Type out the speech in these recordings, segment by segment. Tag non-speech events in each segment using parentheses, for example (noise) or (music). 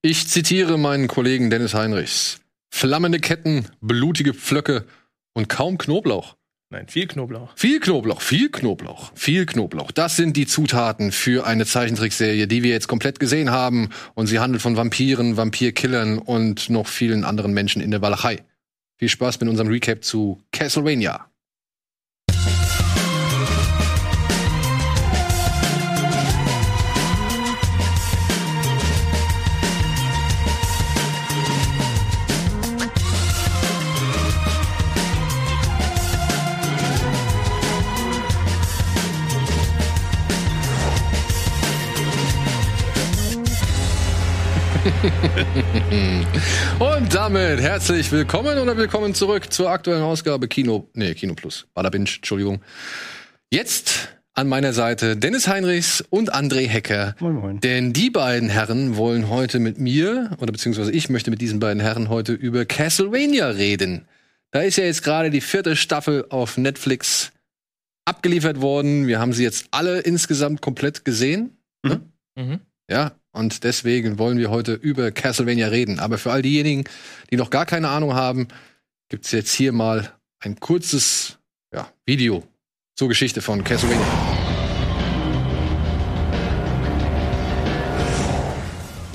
Ich zitiere meinen Kollegen Dennis Heinrichs. Flammende Ketten, blutige Pflöcke und kaum Knoblauch. Nein, viel Knoblauch. Viel Knoblauch, viel Knoblauch, viel Knoblauch. Das sind die Zutaten für eine Zeichentrickserie, die wir jetzt komplett gesehen haben. Und sie handelt von Vampiren, Vampirkillern und noch vielen anderen Menschen in der Walachei. Viel Spaß mit unserem Recap zu Castlevania. (laughs) Und damit herzlich willkommen oder willkommen zurück zur aktuellen Ausgabe Kino, nee, Kino Plus, Bada Binge, Entschuldigung. Jetzt an meiner Seite Dennis Heinrichs und André Hecker. Moin, moin. Denn die beiden Herren wollen heute mit mir, oder beziehungsweise ich möchte mit diesen beiden Herren heute über Castlevania reden. Da ist ja jetzt gerade die vierte Staffel auf Netflix abgeliefert worden. Wir haben sie jetzt alle insgesamt komplett gesehen. Ne? Mhm. Ja, und deswegen wollen wir heute über Castlevania reden. Aber für all diejenigen, die noch gar keine Ahnung haben, gibt's jetzt hier mal ein kurzes ja, Video zur Geschichte von Castlevania.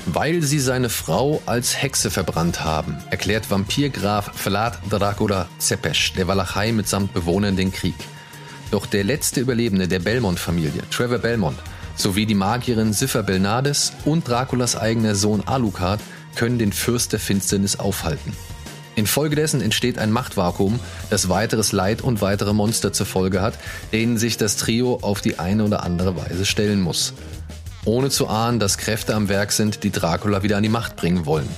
Weil sie seine Frau als Hexe verbrannt haben, erklärt Vampirgraf Vlad Dracula Zepes der Walachei mitsamt Bewohnern den Krieg. Doch der letzte Überlebende der Belmont-Familie, Trevor Belmont, sowie die Magierin Siffer Belnades und Draculas eigener Sohn Alucard können den Fürst der Finsternis aufhalten. Infolgedessen entsteht ein Machtvakuum, das weiteres Leid und weitere Monster zur Folge hat, denen sich das Trio auf die eine oder andere Weise stellen muss. Ohne zu ahnen, dass Kräfte am Werk sind, die Dracula wieder an die Macht bringen wollen.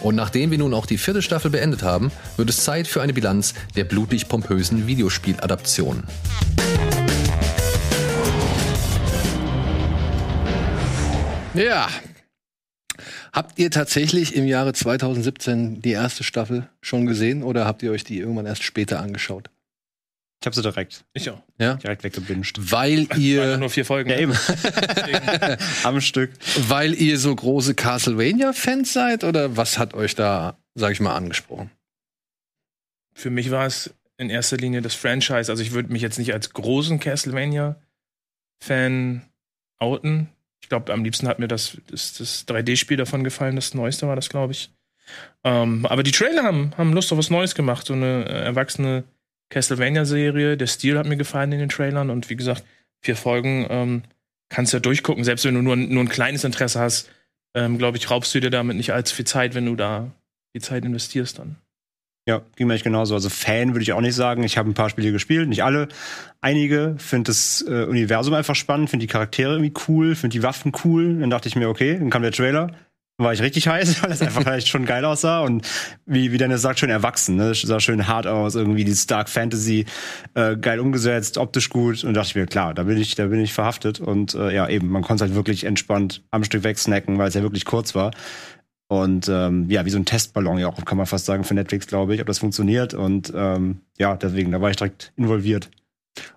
Und nachdem wir nun auch die vierte Staffel beendet haben, wird es Zeit für eine Bilanz der blutig pompösen Videospieladaption. Ja. Habt ihr tatsächlich im Jahre 2017 die erste Staffel schon gesehen oder habt ihr euch die irgendwann erst später angeschaut? Ich habe sie direkt, Ich auch. Ja. direkt weggebinged. Weil (laughs) ihr, nur vier Folgen. Ja, eben. (laughs) Am Stück. weil ihr so große Castlevania-Fans seid oder was hat euch da, sag ich mal, angesprochen? Für mich war es in erster Linie das Franchise. Also ich würde mich jetzt nicht als großen Castlevania-Fan outen. Ich glaube, am liebsten hat mir das, das, das 3D-Spiel davon gefallen. Das neueste war das, glaube ich. Ähm, aber die Trailer haben, haben Lust auf was Neues gemacht. So eine äh, erwachsene Castlevania-Serie. Der Stil hat mir gefallen in den Trailern. Und wie gesagt, vier Folgen ähm, kannst du ja durchgucken. Selbst wenn du nur, nur ein kleines Interesse hast, ähm, glaube ich, raubst du dir damit nicht allzu viel Zeit, wenn du da die Zeit investierst dann. Ja, ging mir echt genauso. Also Fan würde ich auch nicht sagen. Ich habe ein paar Spiele gespielt, nicht alle. Einige. Finde das äh, Universum einfach spannend, finde die Charaktere irgendwie cool, finde die Waffen cool. Dann dachte ich mir, okay, dann kam der Trailer. War ich richtig (laughs) heiß, weil es einfach vielleicht schon geil aussah und wie, wie Dennis sagt, schön erwachsen. Ne? Sah schön hart aus, irgendwie die Dark Fantasy, äh, geil umgesetzt, optisch gut. Und dachte ich mir, klar, da bin ich, da bin ich verhaftet. Und äh, ja, eben, man konnte halt wirklich entspannt am Stück wegsnacken, weil es ja wirklich kurz war. Und ähm, ja, wie so ein Testballon ja auch, kann man fast sagen, für Netflix, glaube ich, ob das funktioniert. Und ähm, ja, deswegen, da war ich direkt involviert.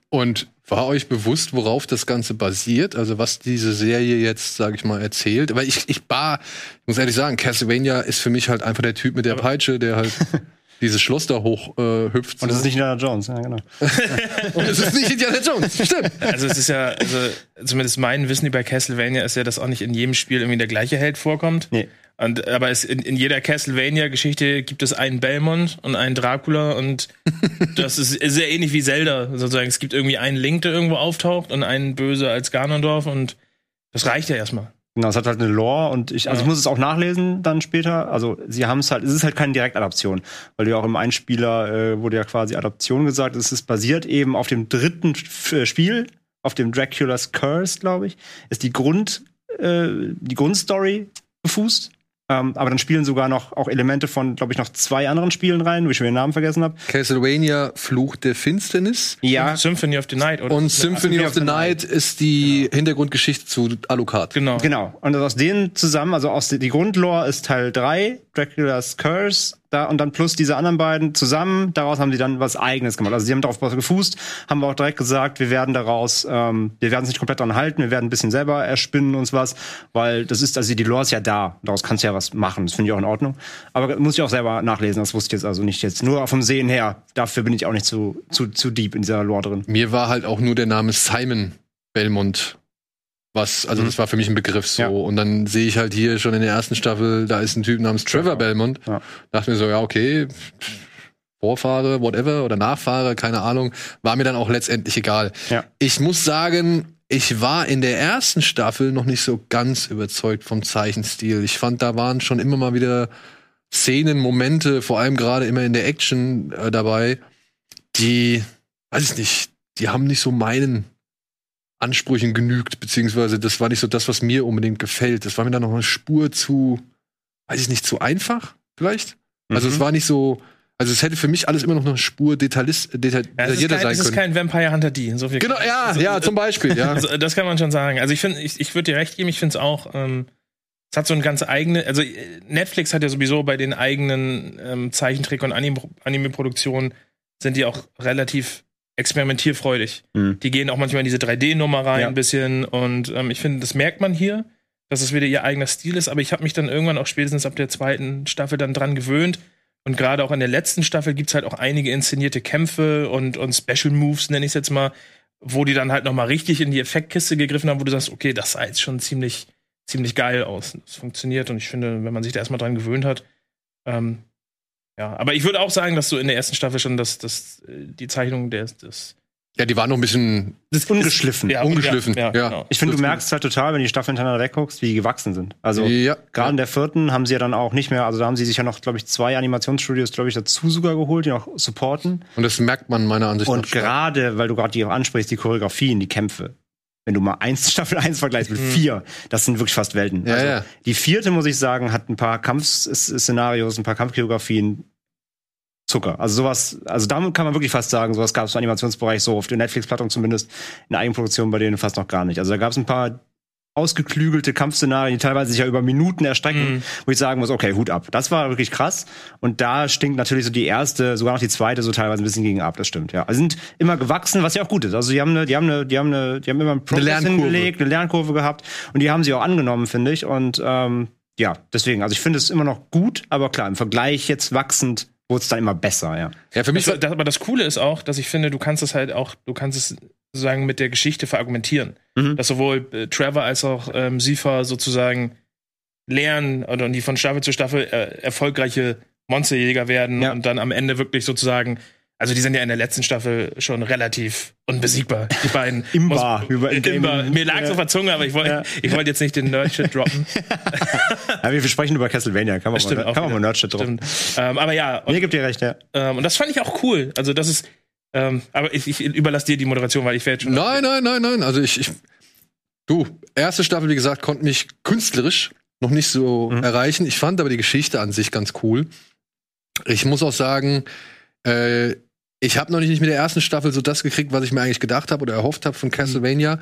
Und war euch bewusst, worauf das Ganze basiert? Also was diese Serie jetzt, sage ich mal, erzählt? Weil ich, ich war, ich muss ehrlich sagen, Castlevania ist für mich halt einfach der Typ mit der Peitsche, der halt (laughs) dieses Schloss da hoch äh, hüpft. Und das ist nicht Indiana Jones, ja, genau. (laughs) Und es ist nicht Indiana Jones, stimmt. Also es ist ja, also zumindest mein Wissen über Castlevania ist ja, dass auch nicht in jedem Spiel irgendwie der gleiche Held vorkommt. Nee. Und, aber es, in, in jeder Castlevania-Geschichte gibt es einen Belmont und einen Dracula und (laughs) das ist sehr ähnlich wie Zelda sozusagen. Es gibt irgendwie einen Link, der irgendwo auftaucht und einen Böse als Ganondorf und das reicht ja erstmal. Genau, es hat halt eine Lore und ich, also Ja. ich muss es auch nachlesen dann später. Also sie haben es halt, es ist halt keine Direktadaption, weil du ja auch im Einspieler äh, wurde ja quasi Adaption gesagt. Es ist basiert eben auf dem dritten äh, Spiel, auf dem Dracula's Curse, glaube ich, ist die Grund, äh, die Grundstory befußt. Ähm, aber dann spielen sogar noch auch Elemente von, glaube ich, noch zwei anderen Spielen rein, wo ich schon den Namen vergessen habe. Castlevania Fluch der Finsternis. Ja, Symphony of the Night oder Und Symphony of the Night ist die Hintergrundgeschichte zu Alucard. genau. Genau. Und aus denen zusammen, also aus die Grundlore ist Teil 3, Dracula's Curse, da und dann plus diese anderen beiden zusammen, daraus haben sie dann was eigenes gemacht. Also sie haben darauf gefußt, haben wir auch direkt gesagt, wir werden daraus, ähm, wir werden es nicht komplett dran halten, wir werden ein bisschen selber erspinnen uns was, weil das ist, also die Lore ist ja da, daraus kannst du ja was machen, das finde ich auch in Ordnung. Aber muss ich auch selber nachlesen, das wusste ich jetzt also nicht jetzt nur vom Sehen her. Dafür bin ich auch nicht zu, zu, zu deep in dieser Lore drin. Mir war halt auch nur der Name Simon Belmont was, also mhm. das war für mich ein Begriff so. Ja. Und dann sehe ich halt hier schon in der ersten Staffel, da ist ein Typ namens Trevor Belmont. Ja. Dachte mir so, ja, okay, Vorfahre, whatever, oder Nachfahre, keine Ahnung, war mir dann auch letztendlich egal. Ja. Ich muss sagen, ich war in der ersten Staffel noch nicht so ganz überzeugt vom Zeichenstil. Ich fand, da waren schon immer mal wieder Szenen, Momente, vor allem gerade immer in der Action äh, dabei, die, weiß ich nicht, die haben nicht so meinen Ansprüchen genügt, beziehungsweise das war nicht so das, was mir unbedingt gefällt. Das war mir dann noch eine Spur zu, weiß ich nicht, zu einfach, vielleicht. Mhm. Also es mhm. war nicht so, also es hätte für mich alles immer noch eine Spur Detailist, detail, ja, detaillierter kein, sein können. Es ist kein Vampire Hunter D. So genau, ja, so, ja, zum Beispiel, ja. (laughs) Also, das kann man schon sagen. Also ich finde, ich, ich würde dir recht geben, ich finde es auch, ähm, es hat so ein ganz eigene, also Netflix hat ja sowieso bei den eigenen ähm, Zeichentrick- und Anime-Produktionen sind die auch relativ experimentierfreudig. Mhm. Die gehen auch manchmal in diese 3D-Nummer rein ja. ein bisschen und ähm, ich finde, das merkt man hier, dass es wieder ihr eigener Stil ist, aber ich habe mich dann irgendwann auch spätestens ab der zweiten Staffel dann dran gewöhnt und gerade auch in der letzten Staffel gibt es halt auch einige inszenierte Kämpfe und, und Special Moves, nenne ich es jetzt mal, wo die dann halt noch mal richtig in die Effektkiste gegriffen haben, wo du sagst, okay, das sah jetzt schon ziemlich, ziemlich geil aus. Das funktioniert und ich finde, wenn man sich da erstmal dran gewöhnt hat, ähm, ja, aber ich würde auch sagen, dass du in der ersten Staffel schon das, das, äh, die Zeichnung des, des ja, die war noch ein bisschen das ist ungeschliffen. Ja, ungeschliffen. Ja, ja, genau. Ich finde, du merkst halt total, wenn die Staffeln hintereinander wegguckst, wie die gewachsen sind. Also ja, gerade in der vierten haben sie ja dann auch nicht mehr, also da haben sie sich ja noch, glaube ich, zwei Animationsstudios, glaube ich, dazu sogar geholt, die noch supporten. Und das merkt man meiner Ansicht nach. Und gerade, weil du gerade die auch ansprichst, die Choreografien, die Kämpfe. Wenn du mal (laughs) eins Staffel 1 vergleichst mit mhm. vier, das sind wirklich fast Welten. Ja, also, ja. Die vierte, muss ich sagen, hat ein paar Kampfszenarios, ein paar Kampfchoreografien, Zucker. Also sowas, also damit kann man wirklich fast sagen, sowas gab es im Animationsbereich so auf der Netflix-Plattform zumindest in Eigenproduktion bei denen fast noch gar nicht. Also da gab es ein paar ausgeklügelte Kampfszenarien, die teilweise sich ja über Minuten erstrecken, mhm. wo ich sagen muss, okay, Hut ab. Das war wirklich krass. Und da stinkt natürlich so die erste, sogar noch die zweite so teilweise ein bisschen gegen ab, das stimmt, ja. Also sind immer gewachsen, was ja auch gut ist. Also die haben eine, die haben eine, die haben eine, die haben immer einen Progress hingelegt, eine Lernkurve gehabt und die haben sie auch angenommen, finde ich. Und ähm, ja, deswegen, also ich finde es immer noch gut, aber klar, im Vergleich jetzt wachsend wurde es dann immer besser, ja. Ja, für mich. Das, das, aber das Coole ist auch, dass ich finde, du kannst es halt auch, du kannst es sozusagen mit der Geschichte verargumentieren. Mhm. Dass sowohl äh, Trevor als auch ähm, Sifa sozusagen lernen oder die von Staffel zu Staffel äh, erfolgreiche Monsterjäger werden ja. und dann am Ende wirklich sozusagen also die sind ja in der letzten Staffel schon relativ unbesiegbar, die (laughs) beiden. Imbar. Muss, Imbar. (laughs) Mir lag ja. auf der Zunge, aber ich wollte ja. ich wollte jetzt nicht den Nerdshit droppen. (laughs) ja, wir sprechen über Castlevania, kann man Stimmt, mal, kann man mal Nerdshit droppen. Ähm, aber ja. Und, Mir gibt dir recht, ja. Ähm, und das fand ich auch cool. Also das ist, ähm, aber ich, ich überlasse dir die Moderation, weil ich werde schon. Nein, nein, nein, nein. Also ich, ich, du, erste Staffel, wie gesagt, konnte mich künstlerisch noch nicht so mhm. erreichen. Ich fand aber die Geschichte an sich ganz cool. Ich muss auch sagen, äh, ich habe noch nicht mit der ersten Staffel so das gekriegt, was ich mir eigentlich gedacht habe oder erhofft habe von Castlevania.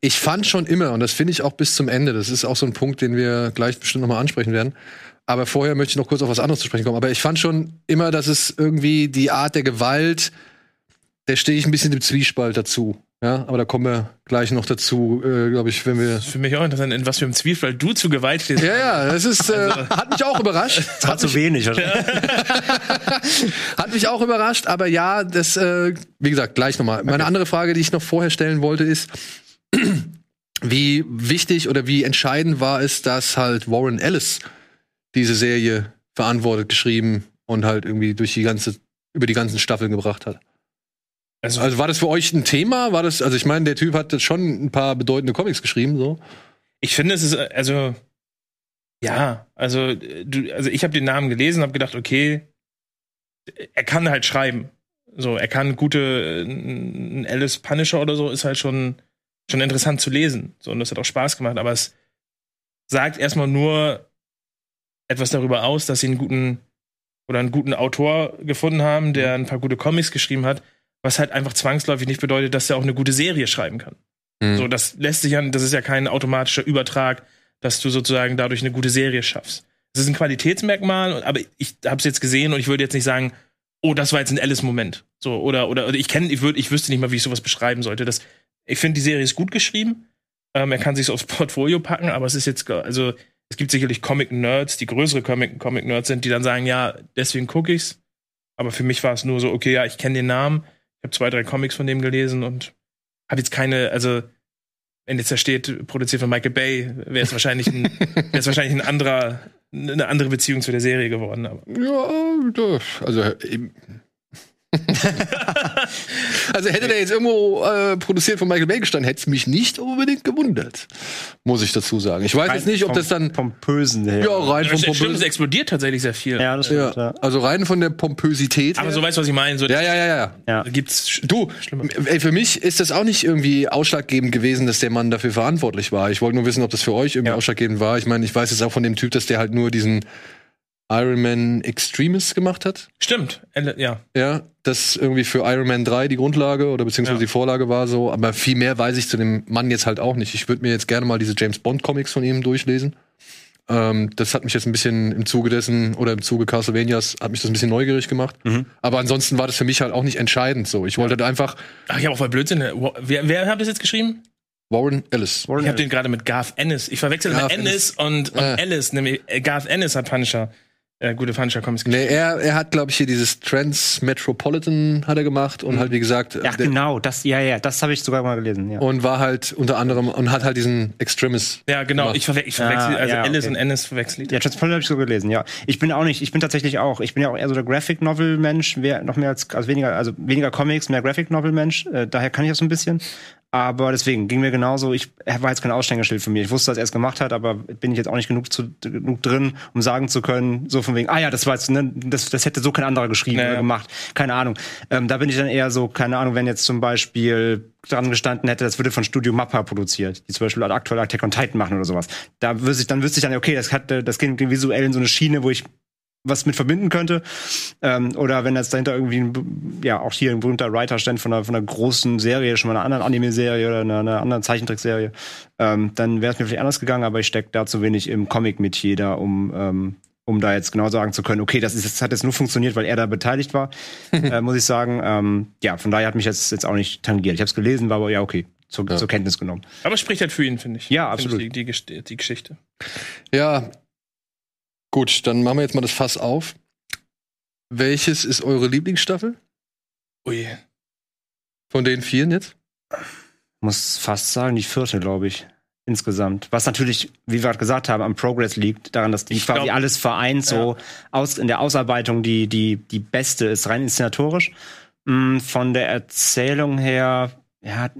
Ich fand schon immer, und das finde ich auch bis zum Ende, das ist auch so ein Punkt, den wir gleich bestimmt noch mal ansprechen werden. Aber vorher möchte ich noch kurz auf was anderes zu sprechen kommen. Aber ich fand schon immer, dass es irgendwie die Art der Gewalt, der stehe ich ein bisschen im Zwiespalt dazu. Ja, aber da kommen wir gleich noch dazu, äh, glaube ich, wenn wir. Für mich auch interessant, in was für einem Zwiefall du zu Gewalt stehst. Ja, ja, das ist, äh, also. hat mich auch überrascht. Das hat zu wenig. Also. (laughs) hat mich auch überrascht, aber ja, das, äh, wie gesagt, gleich nochmal. Meine andere Frage, die ich noch vorher stellen wollte, ist, (clears throat) wie wichtig oder wie entscheidend war es, dass halt Warren Ellis diese Serie verantwortet, geschrieben und halt irgendwie durch die ganze, über die ganzen Staffeln gebracht hat? Also, also, war das für euch ein Thema? War das, also ich meine, der Typ hat schon ein paar bedeutende Comics geschrieben, so. Ich finde, es ist, also, ja, also, du, also ich habe den Namen gelesen, habe gedacht, okay, er kann halt schreiben. So, er kann gute, ein Alice Punisher oder so ist halt schon, schon interessant zu lesen. So, und das hat auch Spaß gemacht, aber es sagt erstmal nur etwas darüber aus, dass sie einen guten oder einen guten Autor gefunden haben, der ein paar gute Comics geschrieben hat was halt einfach zwangsläufig nicht bedeutet, dass er auch eine gute Serie schreiben kann. Mhm. So, das lässt sich ja, das ist ja kein automatischer Übertrag, dass du sozusagen dadurch eine gute Serie schaffst. Das ist ein Qualitätsmerkmal, aber ich habe es jetzt gesehen und ich würde jetzt nicht sagen, oh, das war jetzt ein Alice-Moment. So, oder, oder, oder ich kenne, ich würde, ich wüsste nicht mal, wie ich sowas beschreiben sollte. Das, ich finde, die Serie ist gut geschrieben. Ähm, er kann sich aufs (laughs) Portfolio packen, aber es ist jetzt, also, es gibt sicherlich Comic-Nerds, die größere Comic-Nerds sind, die dann sagen, ja, deswegen gucke ich's. Aber für mich war es nur so, okay, ja, ich kenne den Namen, habe zwei, drei Comics von dem gelesen und habe jetzt keine, also wenn jetzt da steht, produziert von Michael Bay, wäre es wahrscheinlich ein, (laughs) wäre es wahrscheinlich ein anderer, eine andere Beziehung zu der Serie geworden. Aber. Ja, also (laughs) also hätte der jetzt irgendwo äh, produziert von Michael Bay gestanden, hätte es mich nicht unbedingt gewundert. Muss ich dazu sagen. Ich weiß rein jetzt nicht, ob das dann. Pompösen her. Ja, rein vom Pompösen. Stimmt, es explodiert tatsächlich sehr viel. Ja, das stimmt. Ja. Also rein von der Pompösität. Aber her. so weißt du, was ich meine. So ja, ja, ja, ja. ja. Gibt's du, ey, für mich ist das auch nicht irgendwie ausschlaggebend gewesen, dass der Mann dafür verantwortlich war. Ich wollte nur wissen, ob das für euch irgendwie ja. ausschlaggebend war. Ich meine, ich weiß jetzt auch von dem Typ, dass der halt nur diesen Iron Man Extremis gemacht hat. Stimmt, ja. Ja, das irgendwie für Iron Man 3 die Grundlage oder beziehungsweise ja. die Vorlage war so, aber viel mehr weiß ich zu dem Mann jetzt halt auch nicht. Ich würde mir jetzt gerne mal diese James Bond Comics von ihm durchlesen. Ähm, das hat mich jetzt ein bisschen im Zuge dessen oder im Zuge Castlevanias hat mich das ein bisschen neugierig gemacht. Mhm. Aber ansonsten war das für mich halt auch nicht entscheidend so. Ich wollte halt einfach. Ach, ich habe auch voll Blödsinn. Wer, wer hat das jetzt geschrieben? Warren Ellis. Warren ich habe den gerade mit Garth Ennis. Ich verwechsel Garth Ennis, Ennis und, und äh. Ellis. Nämlich äh, Garth Ennis hat Punisher äh, gute Punisher Comics Nee, er, er hat, glaube ich, hier dieses Trans Metropolitan hat er gemacht und mhm. halt, wie gesagt. Ja, genau, das, ja, ja, das habe ich sogar mal gelesen, ja. Und war halt unter anderem und hat halt diesen Extremis. Ja, genau, gemacht. ich, verwe ich verwechsel, ah, also ja, Alice okay. und Ennis verwechsel ich. Ja, Transpolitan habe ich so gelesen, ja. Ich bin auch nicht, ich bin tatsächlich auch, ich bin ja auch eher so der Graphic Novel Mensch, noch mehr als, also weniger, also weniger Comics, mehr Graphic Novel Mensch, äh, daher kann ich das so ein bisschen. Aber deswegen ging mir genauso. Ich er war jetzt kein Aussteigerschild für mich. Ich wusste, dass er es gemacht hat, aber bin ich jetzt auch nicht genug, zu, genug drin, um sagen zu können, so von wegen, ah ja, das war jetzt, ne, das, das hätte so kein anderer geschrieben naja. oder gemacht. Keine Ahnung. Ähm, da bin ich dann eher so, keine Ahnung, wenn jetzt zum Beispiel dran gestanden hätte, das würde von Studio Mappa produziert, die zum Beispiel aktuell Attack on Titan machen oder sowas. Da wüsste ich, dann wüsste ich dann, okay, das hat, das geht visuell in so eine Schiene, wo ich was mit verbinden könnte. Ähm, oder wenn jetzt dahinter irgendwie, ein, ja, auch hier ein berühmter Writer stand von einer, von einer großen Serie, schon mal einer anderen Anime-Serie oder einer, einer anderen Zeichentrickserie, ähm, dann wäre es mir vielleicht anders gegangen, aber ich stecke da zu wenig im Comic-Metier da, um, ähm, um da jetzt genau sagen zu können, okay, das, ist, das hat jetzt nur funktioniert, weil er da beteiligt war, (laughs) äh, muss ich sagen. Ähm, ja, von daher hat mich jetzt, jetzt auch nicht tangiert. Ich habe es gelesen, war aber ja, okay, zur, ja. zur Kenntnis genommen. Aber es spricht halt für ihn, finde ich. Ja, absolut. Die, die, die Geschichte. Ja, Gut, dann machen wir jetzt mal das Fass auf. Welches ist eure Lieblingsstaffel? Ui. Von den vieren jetzt? Muss fast sagen, die vierte, glaube ich. Insgesamt. Was natürlich, wie wir gerade gesagt haben, am Progress liegt, daran, dass die quasi glaub, alles vereint, so ja. aus, in der Ausarbeitung die, die, die beste ist, rein inszenatorisch. Mm, von der Erzählung her, ja.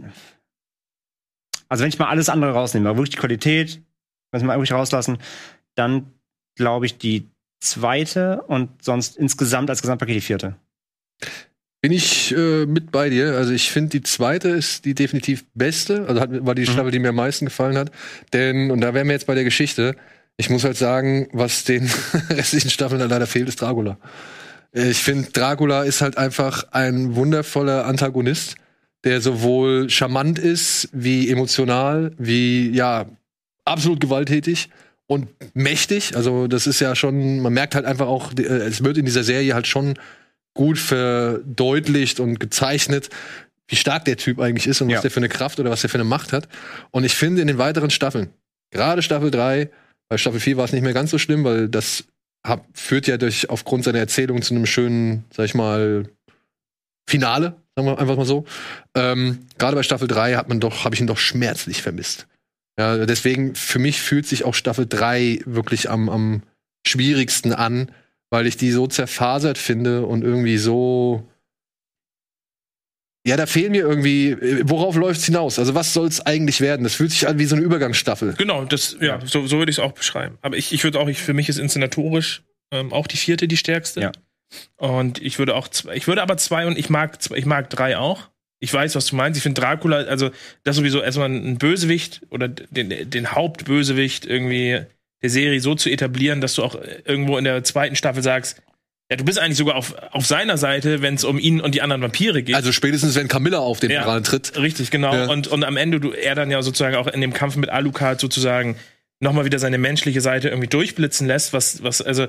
Also wenn ich mal alles andere rausnehme, wirklich die Qualität, wenn wir mal wirklich rauslassen, dann glaube ich, die zweite und sonst insgesamt als Gesamtpaket die vierte. Bin ich äh, mit bei dir. Also ich finde, die zweite ist die definitiv beste. Also hat, war die mhm. Staffel, die mir am meisten gefallen hat. Denn, und da wären wir jetzt bei der Geschichte, ich muss halt sagen, was den (laughs) restlichen Staffeln dann leider fehlt, ist Dracula. Ich finde, Dracula ist halt einfach ein wundervoller Antagonist, der sowohl charmant ist, wie emotional, wie, ja, absolut gewalttätig und mächtig. Also das ist ja schon, man merkt halt einfach auch, äh, es wird in dieser Serie halt schon gut verdeutlicht und gezeichnet, wie stark der Typ eigentlich ist und ja. was der für eine Kraft oder was der für eine Macht hat. Und ich finde in den weiteren Staffeln, gerade Staffel 3, bei Staffel 4 war es nicht mehr ganz so schlimm, weil das hab, führt ja durch aufgrund seiner Erzählung zu einem schönen, sag ich mal, Finale, sagen wir einfach mal so. Ähm, gerade bei Staffel 3 hat man doch, habe ich ihn doch schmerzlich vermisst. Ja, deswegen, für mich fühlt sich auch Staffel 3 wirklich am, am schwierigsten an, weil ich die so zerfasert finde und irgendwie so. Ja, da fehlen mir irgendwie, worauf läuft es hinaus? Also was soll es eigentlich werden? Das fühlt sich an wie so eine Übergangsstaffel. Genau, das, ja, so, so würde ich es auch beschreiben. Aber ich, ich würde auch, ich, für mich ist inszenatorisch ähm, auch die vierte die stärkste. Ja. Und ich würde auch zwei, ich würde aber zwei und ich mag, ich mag drei auch ich weiß, was du meinst. Ich finde Dracula, also das sowieso erstmal ein Bösewicht oder den, den Hauptbösewicht irgendwie der Serie so zu etablieren, dass du auch irgendwo in der zweiten Staffel sagst, ja, du bist eigentlich sogar auf, auf seiner Seite, wenn es um ihn und die anderen Vampire geht. Also spätestens, wenn Camilla auf den ja, tritt. Richtig, genau. Ja. Und, und am Ende, du, er dann ja sozusagen auch in dem Kampf mit Alucard sozusagen nochmal wieder seine menschliche Seite irgendwie durchblitzen lässt, was, was, also,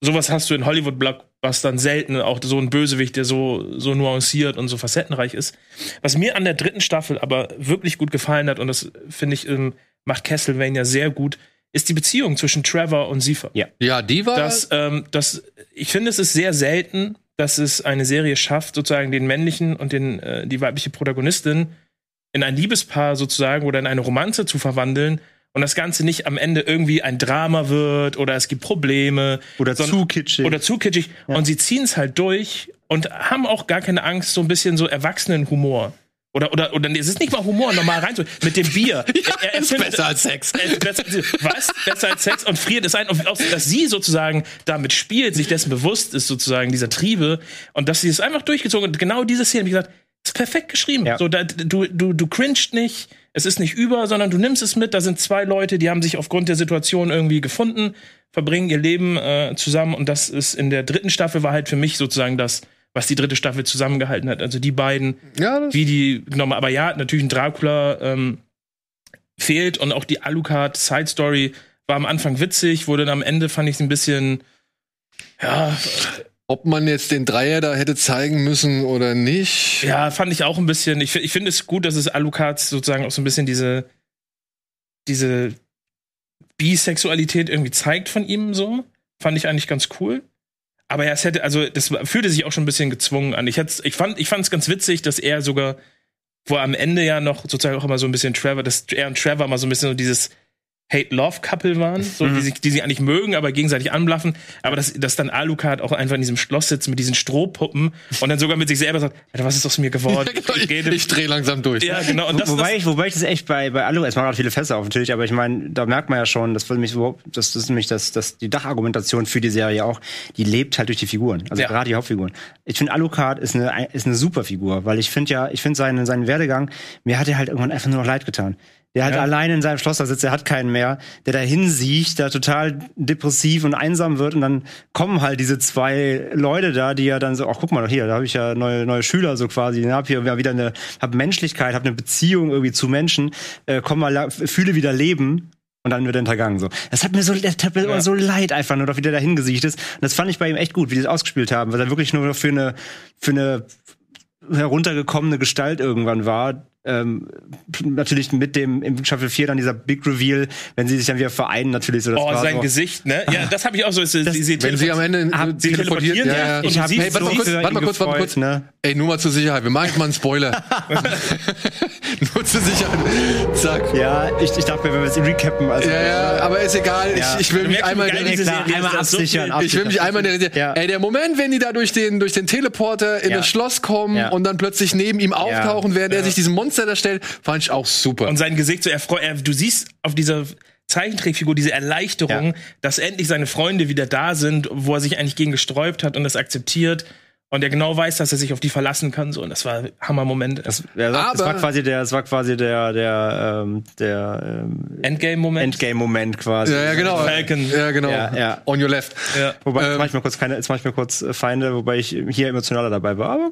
sowas hast du in Hollywood-Blockbustern selten, auch so ein Bösewicht, der so, so nuanciert und so facettenreich ist. Was mir an der dritten Staffel aber wirklich gut gefallen hat, und das finde ich, ähm, macht Castlevania sehr gut, ist die Beziehung zwischen Trevor und Sifa. Ja. Ja, die war. Das, ähm, das, ich finde, es ist sehr selten, dass es eine Serie schafft, sozusagen den männlichen und den, äh, die weibliche Protagonistin in ein Liebespaar sozusagen oder in eine Romanze zu verwandeln und das Ganze nicht am Ende irgendwie ein Drama wird oder es gibt Probleme Oder zu kitschig. oder zu kitschig und sie ziehen es halt durch und haben auch gar keine Angst, so ein bisschen so Erwachsenenhumor. Oder, oder, oder, nee, es ist nicht mal Humor, normal rein, mit dem Bier. (laughs) er, er ist findet- besser als Sex. er ist besser, was? Besser als Sex und friert es ein. Und auch, dass sie sozusagen damit spielt, sich dessen bewusst ist, sozusagen, dieser Triebe. Und dass sie es einfach durchgezogen Und genau diese Szene, wie gesagt, ist perfekt geschrieben. Ja. So, da, du, du, du cringest nicht, es ist nicht über, sondern du nimmst es mit. Da sind zwei Leute, die haben sich aufgrund der Situation irgendwie gefunden, verbringen ihr Leben äh, zusammen. Und das ist in der dritten Staffel war halt für mich sozusagen das, was die dritte Staffel zusammengehalten hat. Also die beiden ja, wie die genommen. Aber ja, natürlich ein Dracula ähm, fehlt und auch die Alucard Side Story war am Anfang witzig, wurde dann am Ende fand ich es ein bisschen ja, ob man jetzt den Dreier da hätte zeigen müssen oder nicht. ja, fand ich auch ein bisschen. Ich, ich finde es gut, dass es Alucard sozusagen auch so ein bisschen diese diese Bisexualität irgendwie zeigt von ihm so. Fand ich eigentlich ganz cool. Aber ja, es hätte, also das fühlte sich auch schon ein bisschen gezwungen an. Ich, ich fand es ganz witzig, dass er sogar, wo am Ende ja noch sozusagen auch immer so ein bisschen Trevor, dass er und Trevor mal so ein bisschen so dieses Hate-Love-Couple waren, so, die, sich, die sich eigentlich mögen, aber gegenseitig anblaffen. Aber dass, dass dann Alucard auch einfach in diesem Schloss sitzt mit diesen Strohpuppen und dann sogar mit sich selber sagt, Alter, was ist aus mir geworden? (laughs) ich rede- ich drehe langsam durch. ja, genau. Und das, wobei, das, ich, wobei ich das echt bei, bei Alu, es macht auch viele Fässer auf natürlich, aber ich meine, da merkt man ja schon, das, will mich überhaupt- das, das ist nämlich das, das, die Dachargumentation für die Serie auch, die lebt halt durch die Figuren. Also Ja. gerade die Hauptfiguren. Ich finde Alucard ist eine, ist eine super Figur, weil ich finde ja, ich finde seinen, seinen Werdegang, mir hat er halt irgendwann einfach nur noch leid getan. Der halt Ja. alleine in seinem Schloss da sitzt, der hat keinen mehr, der da hinsiecht, der total depressiv und einsam wird und dann kommen halt diese zwei Leute da, die ja dann so, ach guck mal, hier, da habe ich ja neue, neue Schüler so quasi, ne, hab hier wieder eine, hab Menschlichkeit, hab eine Beziehung irgendwie zu Menschen, äh, komm mal, fühle wieder Leben und dann wird er hintergangen so. Das hat mir so, das hat mir Ja. immer so leid einfach nur, wie der da hingesiegt ist. Und das fand ich bei ihm echt gut, wie die das ausgespielt haben, weil er wirklich nur für eine, für eine heruntergekommene Gestalt irgendwann war. Ähm, natürlich mit dem im Staffel 4 dann dieser Big Reveal, wenn sie sich dann wieder vereinen, natürlich so. Das oh, sein so. Gesicht, ne? Ja, das habe ich auch so. Sie, sie Wenn sie am Ende Hab- äh, sie teleportieren, ja, und Ich hab Hey, warte mal so- kurz, warte mal kurz, warte mal kurz. ne? Ey, nur mal zur Sicherheit. Wir machen jetzt mal einen Spoiler. (laughs) (laughs) nur zur Sicherheit. Zack. Ja, ich, ich dachte, wenn wir es recappen, also Ja, ja, aber ist egal. Ja. Ich, ich will mich einmal. geil Ja, diese klar, Serie einmal absichern, viel- ab- Ich will mich einmal in der Ja. Ey, der Moment, wenn die da durch den, durch den Teleporter in Ja. das Schloss kommen Ja. und dann plötzlich neben ihm auftauchen, während er sich diesem Monster da stellt, fand ich auch super. Und sein Gesicht so erfreut. Er, du siehst auf dieser Zeichentrickfigur diese Erleichterung, Ja. dass endlich seine Freunde wieder da sind, wo er sich eigentlich gegen gesträubt hat und das akzeptiert. Und er genau weiß, dass er sich auf die verlassen kann. So, und das war Hammer-Moment. das, ja, das, war quasi der, das war quasi der, der, ähm, der ähm, Endgame-Moment. Endgame-Moment quasi. ja, ja, genau. Falcon. Ja, genau. Ja, ja. On your left. Ja. Wobei, Ähm, jetzt mach ich mir kurz keine, jetzt mach ich mir kurz äh, Feinde, wobei ich hier emotionaler dabei war. Aber,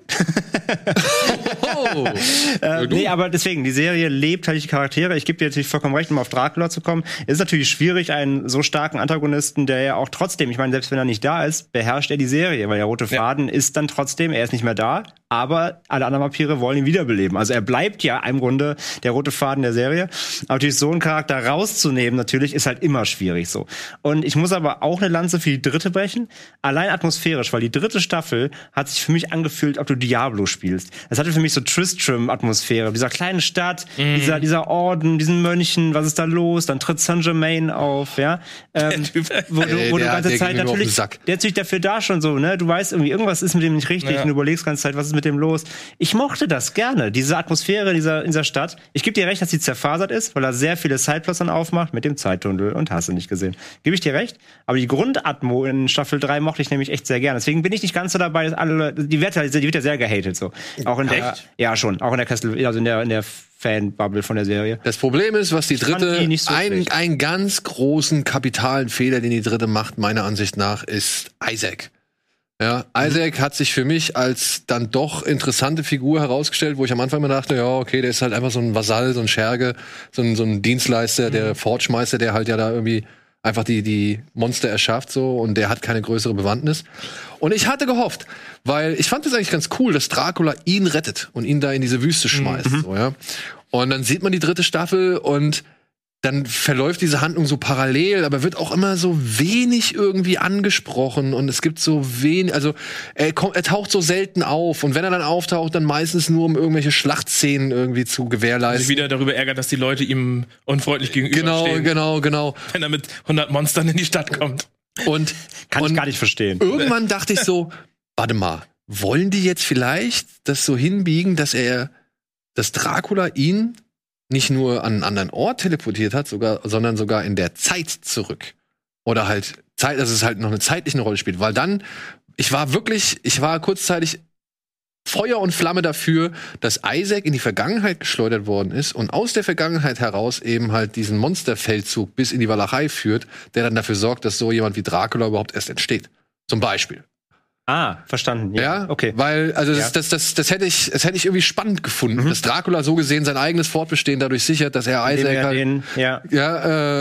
Oh. (laughs) äh, nee, aber deswegen, die Serie lebt halt die Charaktere. Ich gebe dir natürlich vollkommen recht, um auf Dracula zu kommen. Es ist natürlich schwierig, einen so starken Antagonisten, der ja auch trotzdem, ich meine, selbst wenn er nicht da ist, beherrscht er die Serie, weil der rote Faden ist dann trotzdem, er ist nicht mehr da, aber alle anderen Vampire wollen ihn wiederbeleben. Also er bleibt ja im Grunde der rote Faden der Serie. Aber natürlich so einen Charakter rauszunehmen, natürlich, ist halt immer schwierig so. Und ich muss aber auch eine Lanze für die dritte brechen. Allein atmosphärisch, weil die dritte Staffel hat sich für mich angefühlt, ob du Diablo spielst. Es hatte für mich so Tristram-Atmosphäre. Dieser kleinen Stadt, Mhm. dieser, dieser Orden, diesen Mönchen, was ist da los? Dann tritt Saint-Germain auf, ja. Ähm, Typ. wo du, wo du ganze Zeit natürlich, Sack. der ist natürlich dafür da schon so, ne? Du weißt irgendwie, irgendwas ist mit dem nicht richtig Ja. und du überlegst ganze Zeit, was ist mit dem los. Ich mochte das gerne, diese Atmosphäre dieser, in dieser Stadt. Ich gebe dir recht, dass sie zerfasert ist, weil er sehr viele Sideplots dann aufmacht mit dem Zeittunnel und hast du nicht gesehen. Gebe ich dir recht. Aber die Grundatmo in Staffel 3 mochte ich nämlich echt sehr gerne. Deswegen bin ich nicht ganz so dabei, dass alle, die wird, halt- die wird ja sehr gehatet, so. Auch in der, Echt? ja schon, auch in der Kessel, also in der, in der Fan-Bubble von der Serie. Das Problem ist, was die dritte, die nicht so ein, einen ganz großen kapitalen Fehler, den die dritte macht, meiner Ansicht nach, ist Isaac. Ja, Isaac hat sich für mich als dann doch interessante Figur herausgestellt, wo ich am Anfang immer dachte, ja, okay, der ist halt einfach so ein Vasall, so ein Scherge, so ein, so ein Dienstleister, der Forge-Meister, der halt ja da irgendwie einfach die, die Monster erschafft so und der hat keine größere Bewandtnis. Und ich hatte gehofft, weil ich fand das eigentlich ganz cool, dass Dracula ihn rettet und ihn da in diese Wüste schmeißt, so, ja. Und dann sieht man die dritte Staffel und dann verläuft diese Handlung so parallel, aber wird auch immer so wenig irgendwie angesprochen und es gibt so wenig, also er, kommt, er taucht so selten auf und wenn er dann auftaucht, dann meistens nur um irgendwelche Schlachtszenen irgendwie zu Sich gewährleisten. wieder darüber ärgert, dass die Leute ihm unfreundlich Genau, gegenüberstehen, genau, genau. wenn er mit 100 Monstern in die Stadt kommt. Und Kann und ich gar nicht verstehen. irgendwann dachte ich so, warte mal, wollen die jetzt vielleicht das so hinbiegen, dass er, dass Dracula ihn nicht nur an einen anderen Ort teleportiert hat, sogar, sondern sogar in der Zeit zurück. Oder halt Zeit, dass es halt noch eine zeitliche Rolle spielt. Weil dann, ich war wirklich, ich war kurzzeitig Feuer und Flamme dafür, dass Isaac in die Vergangenheit geschleudert worden ist und aus der Vergangenheit heraus eben halt diesen Monsterfeldzug bis in die Walachei führt, der dann dafür sorgt, dass so jemand wie Dracula überhaupt erst entsteht. Zum Beispiel. Ah, verstanden. Ja, okay. Weil, also das, Ja. das, das, das hätte ich, das hätte ich irgendwie spannend gefunden, Mhm. dass Dracula so gesehen sein eigenes Fortbestehen dadurch sichert, dass er Indem Isaac er halt, den, ja. ja,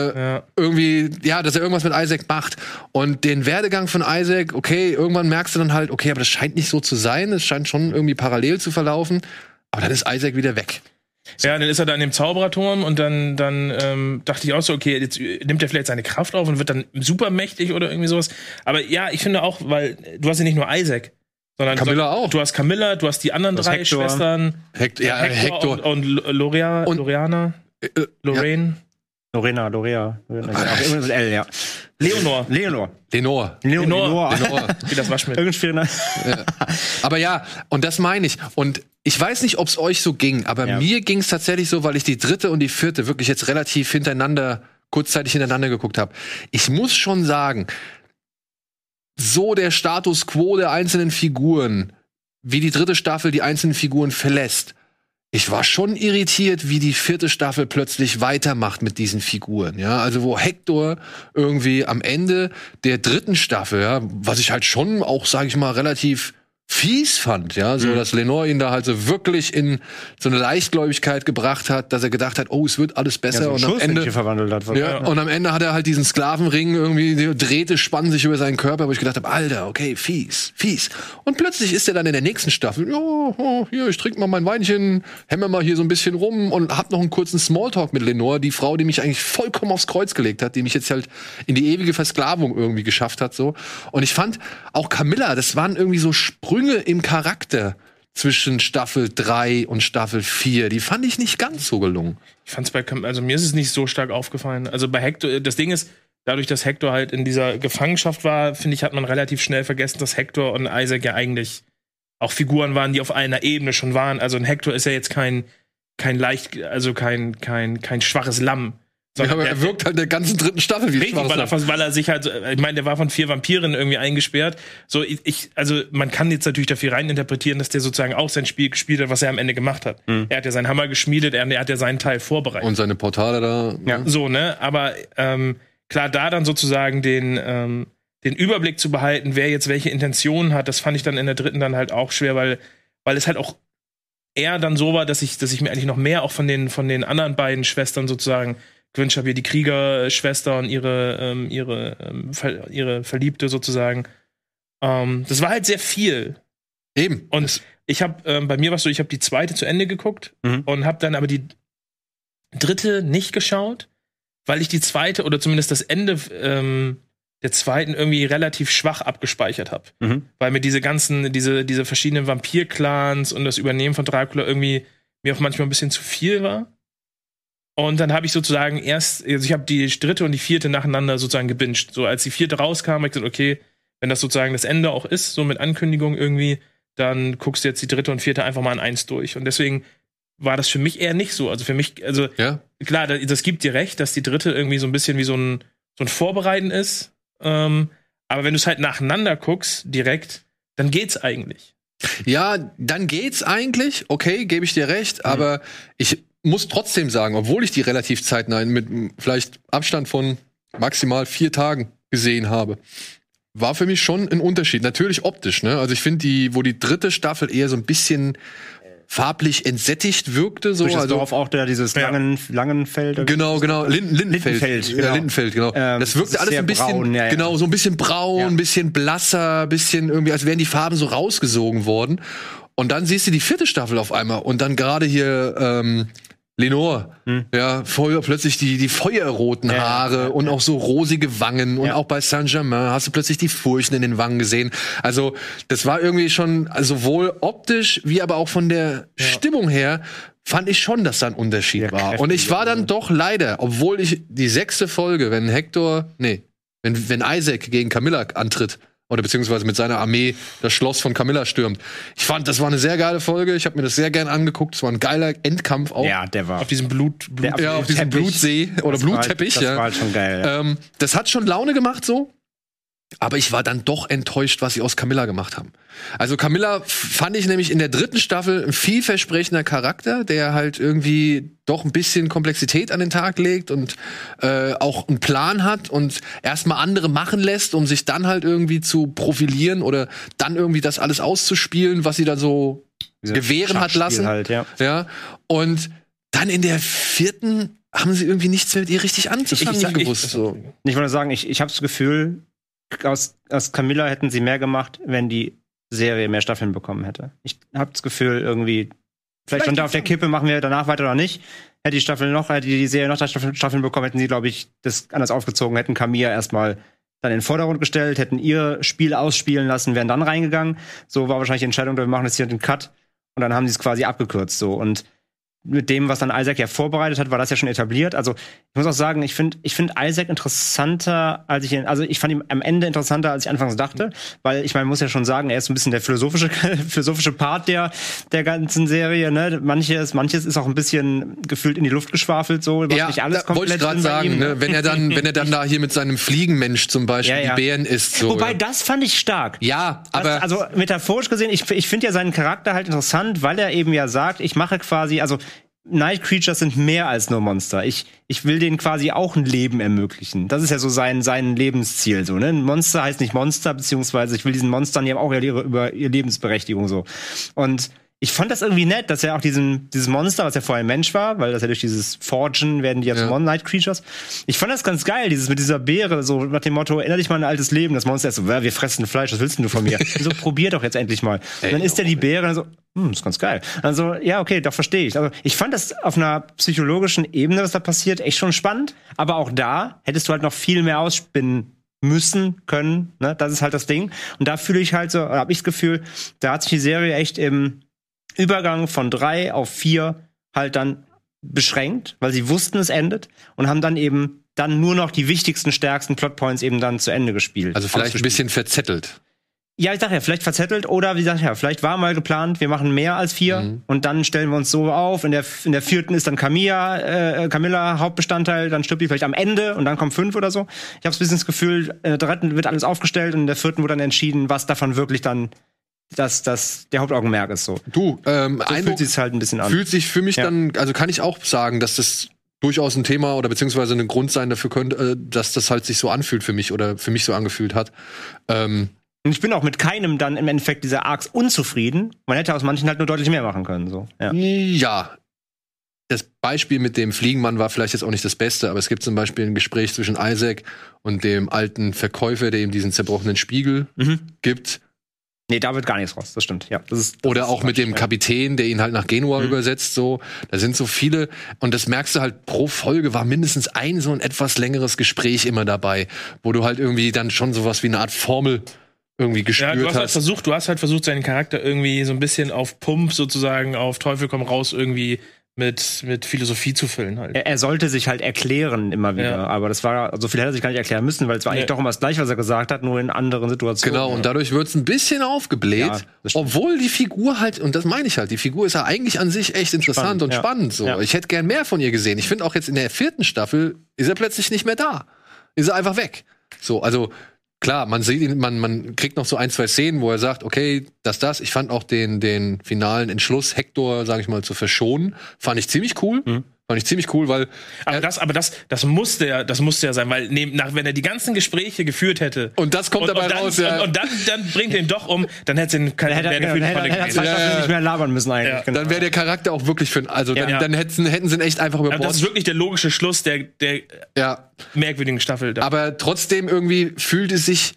äh, Ja. irgendwie, ja, dass er irgendwas mit Isaac macht. Und den Werdegang von Isaac, okay, irgendwann merkst du dann halt, okay, aber das scheint nicht so zu sein, es scheint schon irgendwie parallel zu verlaufen. Aber dann ist Isaac wieder weg. Ja, dann ist er da in dem Zaubererturm und dann, dann ähm, dachte ich auch so, okay, jetzt nimmt er vielleicht seine Kraft auf und wird dann supermächtig oder irgendwie sowas. Aber ja, ich finde auch, weil du hast ja nicht nur Isaac, sondern Camilla du, auch. du hast Camilla, du hast die anderen hast drei Hector. Schwestern, Hector, ja, Hector, Hector. und, und Lorea, Und- Loreana, Äh, äh, Lorraine, Lorena, Lorea. Lorena, Ah, L, ja. Leonor, Leonor. Lenore. Lenore. Lenore. (laughs) wie das Waschmittel. Irgendein schwieriger. Aber ja, und das meine ich. Und ich weiß nicht, ob es euch so ging, aber Ja. mir ging es tatsächlich so, weil ich die dritte und die vierte wirklich jetzt relativ hintereinander, kurzzeitig hintereinander geguckt habe. Ich muss schon sagen, so der Status quo der einzelnen Figuren, wie die dritte Staffel die einzelnen Figuren verlässt. Ich war schon irritiert, wie die vierte Staffel plötzlich weitermacht mit diesen Figuren, ja. Also wo Hector irgendwie am Ende der dritten Staffel, ja, was ich halt schon auch, sage ich mal, relativ fies fand, ja, so dass Lenore ihn da halt so wirklich in so eine Leichtgläubigkeit gebracht hat, dass er gedacht hat, oh, es wird alles besser Ja, so und am Schuss, den Ende verwandelt hat. ja, und am Ende hat er halt diesen Sklavenring irgendwie der drehte, spann sich über seinen Körper, wo ich gedacht habe, Alter, okay, fies, fies. Und plötzlich ist er dann in der nächsten Staffel, ja, oh, hier, ich trinke mal mein Weinchen, hämmer mal hier so ein bisschen rum und hab noch einen kurzen Smalltalk mit Lenore, die Frau, die mich eigentlich vollkommen aufs Kreuz gelegt hat, die mich jetzt halt in die ewige Versklavung irgendwie geschafft hat, so. Und ich fand auch Camilla, das waren irgendwie so Sprünge im Charakter zwischen Staffel 3 und Staffel 4. Die fand ich nicht ganz so gelungen. Ich fand's bei, also mir ist es nicht so stark aufgefallen. Also bei Hector, das Ding ist, dadurch, dass Hector halt in dieser Gefangenschaft war, finde ich, hat man relativ schnell vergessen, dass Hector und Isaac ja eigentlich auch Figuren waren, die auf einer Ebene schon waren. Also ein Hector ist ja jetzt kein, kein leicht, also kein, kein, kein schwaches Lamm. Ja, aber er wirkt halt in der ganzen dritten Staffel wie Richtig, weil er, weil er sich halt, ich meine, der war von vier Vampiren irgendwie eingesperrt. So, ich, also man kann jetzt natürlich dafür reininterpretieren, dass der sozusagen auch sein Spiel gespielt hat, was er am Ende gemacht hat. Er hat ja seinen Hammer geschmiedet, er, er hat ja seinen Teil vorbereitet. Und seine Portale da. Ja. so, ne? Aber ähm, klar, da dann sozusagen den, ähm, den Überblick zu behalten, wer jetzt welche Intentionen hat, das fand ich dann in der dritten dann halt auch schwer, weil, weil es halt auch eher dann so war, dass ich, dass ich mir eigentlich noch mehr auch von den, von den anderen beiden Schwestern sozusagen gewünscht habe, hier die Kriegerschwester und ihre, ähm, ihre, ähm, Ver ihre Verliebte sozusagen. Ähm, das war halt sehr viel. Eben. Und ich habe ähm, bei mir war es so, ich habe die zweite zu Ende geguckt Mhm. und habe dann aber die dritte nicht geschaut, weil ich die zweite oder zumindest das Ende ähm, der zweiten irgendwie relativ schwach abgespeichert habe. Mhm. Weil mir diese ganzen, diese, diese verschiedenen Vampir-Clans und das Übernehmen von Dracula irgendwie mir auch manchmal ein bisschen zu viel war. Und dann habe ich sozusagen erst, also ich habe die dritte und die vierte nacheinander sozusagen gebinged. So als die vierte rauskam, habe ich gesagt, okay, wenn das sozusagen das Ende auch ist, so mit Ankündigung irgendwie, dann guckst du jetzt die dritte und vierte einfach mal in eins durch. Und deswegen war das für mich eher nicht so. Also für mich, also Ja. klar, das, das gibt dir recht, dass die dritte irgendwie so ein bisschen wie so ein, so ein Vorbereiten ist. Ähm, aber wenn du es halt nacheinander guckst, direkt, dann geht's eigentlich. Ja, dann geht's eigentlich. Okay, gebe ich dir recht. Aber ich muss trotzdem sagen, obwohl ich die relativ zeitnah mit vielleicht Abstand von maximal vier Tagen gesehen habe, war für mich schon ein Unterschied. Natürlich optisch, ne? Also ich finde die, wo die dritte Staffel eher so ein bisschen farblich entsättigt wirkte, so. Durch das also Dorf auch da dieses Ja. langen, langen Feld. Genau, genau. Linden, Lindenfeld. Lindenfeld, Ja, genau. Lindenfeld, genau. Ähm, das wirkte alles ein bisschen, braun, ja, ja. genau, so ein bisschen braun, Ja. ein bisschen blasser, ein bisschen irgendwie, als wären die Farben so rausgesogen worden. Und dann siehst du die vierte Staffel auf einmal und dann gerade hier, ähm, Lenore, ja, voll, plötzlich die, die feuerroten Hm. Ja, ja, Haare ja, und auch so rosige Wangen und Ja. auch bei Saint-Germain hast du plötzlich die Furchen in den Wangen gesehen. Also, das war irgendwie schon sowohl optisch wie aber auch von der Stimmung her fand ich schon, dass da ein Unterschied Ja, war. Und ich war dann doch leider, obwohl ich die sechste Folge, wenn Hector, nee, wenn, wenn Isaac gegen Camilla antritt, oder beziehungsweise mit seiner Armee das Schloss von Camilla stürmt. Ich fand, das war eine sehr geile Folge. Ich habe mir das sehr gern angeguckt. Es war ein geiler Endkampf auch. Ja, der war. Auf diesem Blut, Blut Ja, auf diesem Teppich. Blutsee oder Das war halt- Blutteppich. Das ja. war halt schon geil. Ja. Ähm, das hat schon Laune gemacht so. Aber ich war dann doch enttäuscht, was sie aus Camilla gemacht haben. Also Camilla fand ich nämlich in der dritten Staffel ein vielversprechender Charakter, der halt irgendwie doch ein bisschen Komplexität an den Tag legt und äh, auch einen Plan hat und erstmal andere machen lässt, um sich dann halt irgendwie zu profilieren oder dann irgendwie das alles auszuspielen, was sie dann so Diese gewähren hat lassen. Halt, ja. Ja. Und dann in der vierten haben sie irgendwie nichts mehr mit ihr richtig anzufangen Ich- ich- ich- gewusst. so. Ich wollte sagen, ich, ich habe das Gefühl, aus, aus Camilla hätten sie mehr gemacht, wenn die Serie mehr Staffeln bekommen hätte. Ich habe das Gefühl, irgendwie, vielleicht stand da auf der Kippe, machen wir danach weiter oder nicht. Hätte die Staffel noch, hätte die Serie noch drei Staffeln, Staffeln bekommen, hätten sie, glaube ich, das anders aufgezogen, hätten Camilla erstmal dann in den Vordergrund gestellt, hätten ihr Spiel ausspielen lassen, wären dann reingegangen. So war wahrscheinlich die Entscheidung, wir machen jetzt hier den Cut. Und dann haben sie es quasi abgekürzt. So. Und mit dem, was dann Isaac ja vorbereitet hat, war das ja schon etabliert. Also ich muss auch sagen, ich finde ich find Isaac interessanter, als ich ihn, also ich fand ihn am Ende interessanter, als ich anfangs dachte, weil ich meine, muss ja schon sagen, er ist ein bisschen der philosophische, (laughs) philosophische Part der, der ganzen Serie, ne? Manches, manches ist auch ein bisschen gefühlt in die Luft geschwafelt, so, was Ja, nicht alles da wollte ich komplett gerade sagen, ne? wenn er dann, (laughs) wenn er dann da hier mit seinem Fliegenmensch zum Beispiel Ja, ja. die Bären isst. So, Wobei, ja. das fand ich stark. ja, Das, aber also metaphorisch gesehen, ich, ich finde ja seinen Charakter halt interessant, weil er eben ja sagt, ich mache quasi, also Night Creatures sind mehr als nur Monster. Ich, ich will denen quasi auch ein Leben ermöglichen. Das ist ja so sein, sein Lebensziel. So, ne? Ein Monster heißt nicht Monster, beziehungsweise ich will diesen Monstern ja auch ihre, über ihre Lebensberechtigung so. Und ich fand das irgendwie nett, dass er auch diesen, dieses Monster, was ja vorher ein Mensch war, weil das ja durch dieses Forgen werden die ja, Ja. zu Night Creatures. Ich fand das ganz geil, dieses mit dieser Beere, so nach dem Motto, erinner dich mal an ein altes Leben. Das Monster ist so, "Ja, wir fressen Fleisch, was willst denn du von mir? (laughs) so, probier doch jetzt endlich mal. Und dann isst er die Beere und so, hm, ist ganz geil. Also, ja, okay, doch verstehe ich. Also, ich fand das auf einer psychologischen Ebene, was da passiert, echt schon spannend. Aber auch da hättest du halt noch viel mehr ausspinnen müssen, können. Ne? Das ist halt das Ding. Und da fühle ich halt so, habe ich das Gefühl, da hat sich die Serie echt im Übergang von drei auf vier halt dann beschränkt, weil sie wussten, es endet und haben dann eben dann nur noch die wichtigsten, stärksten Plotpoints eben dann zu Ende gespielt. also vielleicht ein bisschen verzettelt. Ja, ich sag ja, vielleicht verzettelt oder wie gesagt, ja, vielleicht war mal geplant, wir machen mehr als vier Mhm. und dann stellen wir uns so auf. In der, in der vierten ist dann Camilla, äh, Camilla Hauptbestandteil, dann stirbt die vielleicht am Ende und dann kommen fünf oder so. Ich habe ein bisschen das Gefühl, in der dritten wird alles aufgestellt und in der vierten wird dann entschieden, was davon wirklich dann das, das der Hauptaugenmerk ist so. Du, ähm, So Eindruck fühlt sich halt ein bisschen an. fühlt sich für mich Ja. dann, also kann ich auch sagen, dass das durchaus ein Thema oder beziehungsweise ein Grund sein dafür könnte, äh, dass das halt sich so anfühlt für mich oder für mich so angefühlt hat. Ähm, Und ich bin auch mit keinem dann im Endeffekt dieser Arcs unzufrieden. Man hätte aus manchen halt nur deutlich mehr machen können so. Ja. Ja. Das Beispiel mit dem Fliegenmann war vielleicht jetzt auch nicht das Beste, aber es gibt zum Beispiel ein Gespräch zwischen Isaac und dem alten Verkäufer, der ihm diesen zerbrochenen Spiegel Mhm. gibt. Nee, da wird gar nichts raus, das stimmt. Ja, das ist, das Oder auch mit dem ja. Kapitän, der ihn halt nach Genua Mhm. übersetzt, so. Da sind so viele, und das merkst du halt pro Folge war mindestens ein so ein etwas längeres Gespräch immer dabei, wo du halt irgendwie dann schon sowas wie eine Art Formel irgendwie Ja, gespürt du hast halt versucht, du hast halt versucht, seinen Charakter irgendwie so ein bisschen auf Pump sozusagen, auf Teufel komm raus irgendwie mit, mit Philosophie zu füllen halt. Er, er sollte sich halt erklären immer wieder, Ja. aber das war, so viel hätte er sich gar nicht erklären müssen, weil es war eigentlich Ja. doch immer das Gleiche, was er gesagt hat, nur in anderen Situationen. Genau, und dadurch wird's ein bisschen aufgebläht, Ja, obwohl die Figur halt, und das meine ich halt, die Figur ist ja eigentlich an sich echt interessant Spannend, und ja. spannend. So. Ja. Ich hätte gern mehr von ihr gesehen. Ich finde auch jetzt in der vierten Staffel ist er plötzlich nicht mehr da. Ist er einfach weg. So, also klar, man sieht ihn, man, man kriegt noch so ein, zwei Szenen, wo er sagt, okay, das, das. Ich fand auch den, den finalen Entschluss, Hector, sage ich mal, zu verschonen, fand ich ziemlich cool. Mhm. Fand ich ziemlich cool, weil. Aber das, aber das, das musste ja, das musste ja sein, weil neben, nach, wenn er die ganzen Gespräche geführt hätte. Und das kommt dabei und dann, raus, ja. Und, und dann, dann bringt er ihn doch um, dann hätte ihn kein, Hätte er, der hätte, er, hätte er Staffeln Ja. nicht mehr labern müssen eigentlich. Ja. genau. Dann wäre der Charakter auch wirklich für. Also dann, Ja. dann hätten, hätten sie ihn echt einfach über Aber das ist wirklich der logische Schluss der, der Ja. merkwürdigen Staffel. Da. Aber trotzdem irgendwie fühlt es sich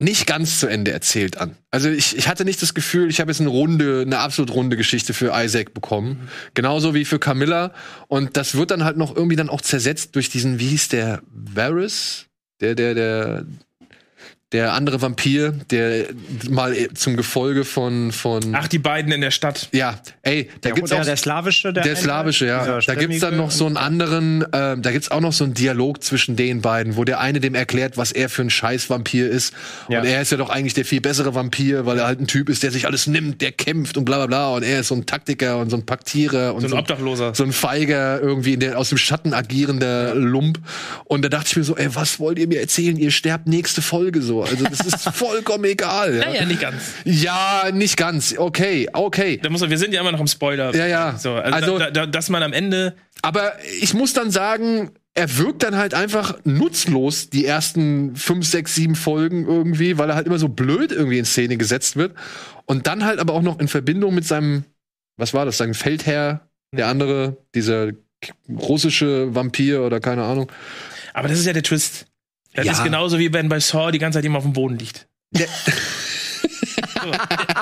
nicht ganz zu Ende erzählt an. Also ich, ich hatte nicht das Gefühl, ich habe jetzt eine runde, eine absolut runde Geschichte für Isaac bekommen. Genauso wie für Camilla. Und das wird dann halt noch irgendwie dann auch zersetzt durch diesen, wie hieß der, Varys? Der, der, der, der andere Vampir, der mal zum Gefolge von, von. Ach, die beiden in der Stadt. Ja, ey, da Der, gibt's der, auch der slawische, der, der slawische, ja. Da gibt's dann noch so einen anderen, ähm, da gibt's auch noch so einen Dialog zwischen den beiden, wo der eine dem erklärt, was er für ein Scheiß-Vampir ist. Ja. Und er ist ja doch eigentlich der viel bessere Vampir, weil er halt ein Typ ist, der sich alles nimmt, der kämpft und bla bla bla. Und er ist so ein Taktiker und so ein Paktierer und So ein so, Obdachloser. so ein feiger, irgendwie der aus dem Schatten agierender Lump. Und da dachte ich mir so, ey, was wollt ihr mir erzählen? Ihr sterbt nächste Folge so. Also das ist (laughs) vollkommen egal. Ja. Naja, nicht ganz. ja, nicht ganz. Okay, okay. Da muss man, wir sind ja immer noch im Spoiler. Ja, ja. So, also, Also- da, da, dass man am Ende Aber ich muss dann sagen, er wirkt dann halt einfach nutzlos, die ersten fünf, sechs, sieben Folgen irgendwie, weil er halt immer so blöd irgendwie in Szene gesetzt wird. Und dann halt aber auch noch in Verbindung mit seinem, was war das, sein Feldherr, der andere, dieser russische Vampir oder keine Ahnung. Aber das ist ja der Twist. Das Ja. ist genauso wie wenn bei Saw die ganze Zeit jemand auf dem Boden liegt. (laughs) so.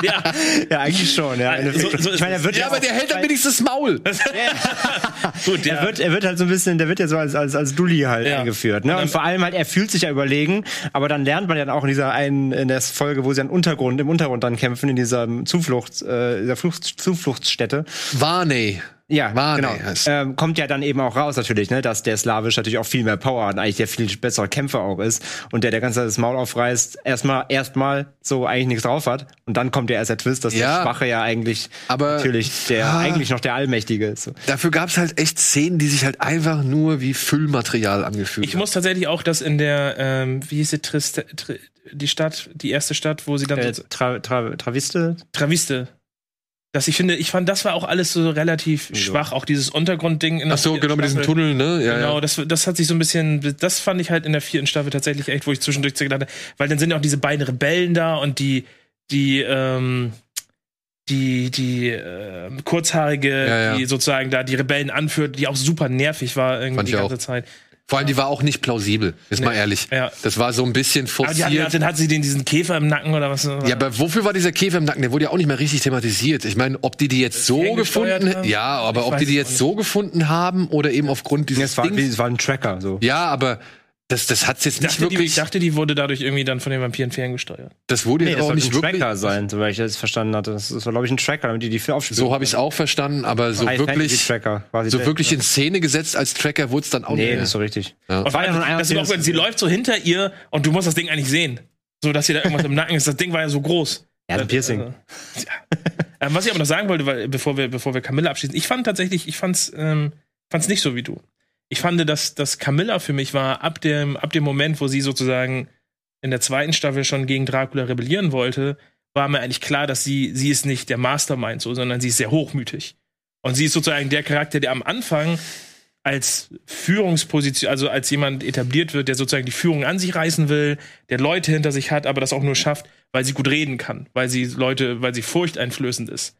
Ja. Ja, eigentlich schon. Ja, So- so ist ich meine, er wird Ja, aber der hält dann wenigstens das Maul. (laughs) (laughs) Gut, ja. Er wird, er wird halt so ein bisschen, der wird ja so als, als, als Dulli halt Ja. eingeführt. Ne? Und Und, vor allem halt, er fühlt sich ja überlegen, aber dann lernt man ja dann auch in dieser einen, in der Folge, wo sie im Untergrund, im Untergrund dann kämpfen, in dieser Zuflucht, äh, dieser Flucht, Zufluchtsstätte. Warney. Ja, Warney genau. heißt- Ähm, kommt ja dann eben auch raus natürlich, ne, dass der Slawisch natürlich auch viel mehr Power hat, und eigentlich der viel bessere Kämpfer auch ist und der der ganze Zeit das Maul aufreißt, erstmal erstmal so eigentlich nichts drauf hat und dann kommt ja erst der Twist, dass Ja. der Schwache ja eigentlich Aber- natürlich der Ah. eigentlich noch der Allmächtige ist. So. Dafür gab es halt echt Szenen, die sich halt einfach nur wie Füllmaterial angefühlt Ich muss tatsächlich auch das in der, ähm, wie hieß sie, Trist, Tri, die Stadt, die erste Stadt, wo sie dann Äh, Tra Tra Traviste? Traviste. Dass ich finde, ich fand, das war auch alles so relativ schwach, auch dieses Untergrundding in der Ach so, genau mit diesem Staffel. Tunnel, ne? Ja, Genau, ja. das, das hat sich so ein bisschen, das fand ich halt in der vierten Staffel tatsächlich echt, wo ich zwischendurch gedacht habe, weil dann sind ja auch diese beiden Rebellen da und die, die, ähm, die, die äh, kurzhaarige, Ja, ja. die sozusagen da die Rebellen anführt, die auch super nervig war irgendwie die ganze auch. Zeit. Vor allem, die war auch nicht plausibel, ist mal Nee. ehrlich. Ja. Das war so ein bisschen Aber die forciert. hat, dann hat sie den diesen Käfer im Nacken oder was? Ja, aber wofür war dieser Käfer im Nacken? Der wurde ja auch nicht mehr richtig thematisiert. Ich meine, ob die die jetzt so gefunden, haben? ja, aber Ich ob die die jetzt so gefunden haben oder eben aufgrund dieses Es war, Dings. es war ein Tracker, so. Ja, aber das, das hat's jetzt ich nicht dachte, die, ich wirklich. dachte, die wurde dadurch irgendwie dann von den Vampiren ferngesteuert. das wurde Nee, jetzt auch nicht ein wirklich. Tracker sein, so weil ich das verstanden hatte. Das ist, glaube ich, ein Tracker, damit die die für aufspielen. So habe ich es auch verstanden, aber so wirklich, Tracker, quasi so wirklich in Szene gesetzt als Tracker wurde es dann auch Nee, nicht. das ist so richtig. Ja. Und War ja einer, das ist auch, das- sie läuft so hinter ihr und du musst das Ding eigentlich sehen. So, dass sie da irgendwas im Nacken ist. Das Ding war ja so groß. Ja, ein Piercing. Also, ja. ähm, was ich aber noch sagen wollte, weil, bevor wir, bevor wir Camilla abschließen, ich fand tatsächlich, ich fand's, ähm, fand's nicht so wie du. Ich fand, dass, dass Camilla für mich war, ab dem, ab dem Moment, wo sie sozusagen in der zweiten Staffel schon gegen Dracula rebellieren wollte, war mir eigentlich klar, dass sie, sie ist nicht der Mastermind so, sondern sie ist sehr hochmütig. Und sie ist sozusagen der Charakter, der am Anfang als Führungsposition, also als jemand etabliert wird, der sozusagen die Führung an sich reißen will, der Leute hinter sich hat, aber das auch nur schafft, weil sie gut reden kann, weil sie Leute, weil sie furchteinflößend ist.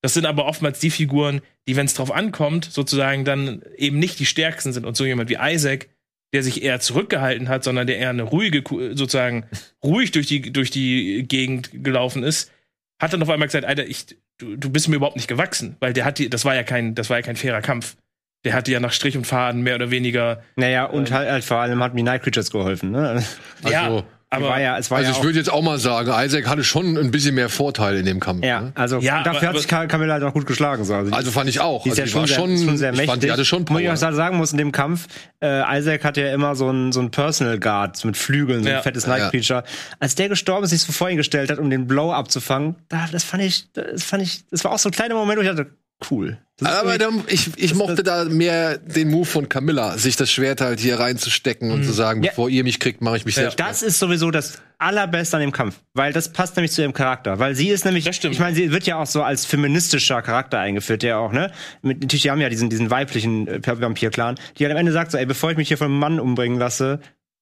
Das sind aber oftmals die Figuren, die, wenn es drauf ankommt, sozusagen dann eben nicht die stärksten sind. Und so jemand wie Isaac, der sich eher zurückgehalten hat, sondern der eher eine ruhige, sozusagen ruhig durch die, durch die Gegend gelaufen ist, hat dann auf einmal gesagt, Alter, ich, du, du bist mir überhaupt nicht gewachsen, weil der hat die, das war ja kein, das war ja kein fairer Kampf. Der hatte ja nach Strich und Faden mehr oder weniger. Naja, und halt, halt vor allem hat mir Night Creatures geholfen. Ne? ja, Also, aber war ja, es war Also ja ich würde jetzt auch mal sagen, Isaac hatte schon ein bisschen mehr Vorteil in dem Kampf. ja, ne? also Ja, dafür aber- hat sich Cam- Camilla halt auch gut geschlagen. So. Also, Also fand ich auch. die ist Also ja die schon, war sehr, schon sehr ich mächtig. fand, die hatte schon Muss ich auch Power. sagen muss, in dem Kampf, äh, Isaac hat ja immer so ein, so ein Personal Guard mit Flügeln, so ein Ja. fettes Ja, Night ja. Creature. Als der gestorben ist, sich so vor ihn gestellt hat, um den Blow abzufangen, da, das fand ich, das fand ich, das war auch so ein kleiner Moment, wo ich dachte, cool. Das Aber dann, ich, ich mochte da mehr den Move von Camilla, sich das Schwert halt hier reinzustecken und zu sagen, Ja. bevor ihr mich kriegt, mache ich mich selbst. Das ist sowieso das allerbeste an dem Kampf, weil das passt nämlich zu ihrem Charakter, weil sie ist nämlich, Das stimmt. ich meine, sie wird ja auch so als feministischer Charakter eingeführt, der auch, ne, mit, natürlich, die haben ja diesen, diesen weiblichen äh, Vampir-Clan, die halt am Ende sagt so, ey, bevor ich mich hier von einem Mann umbringen lasse,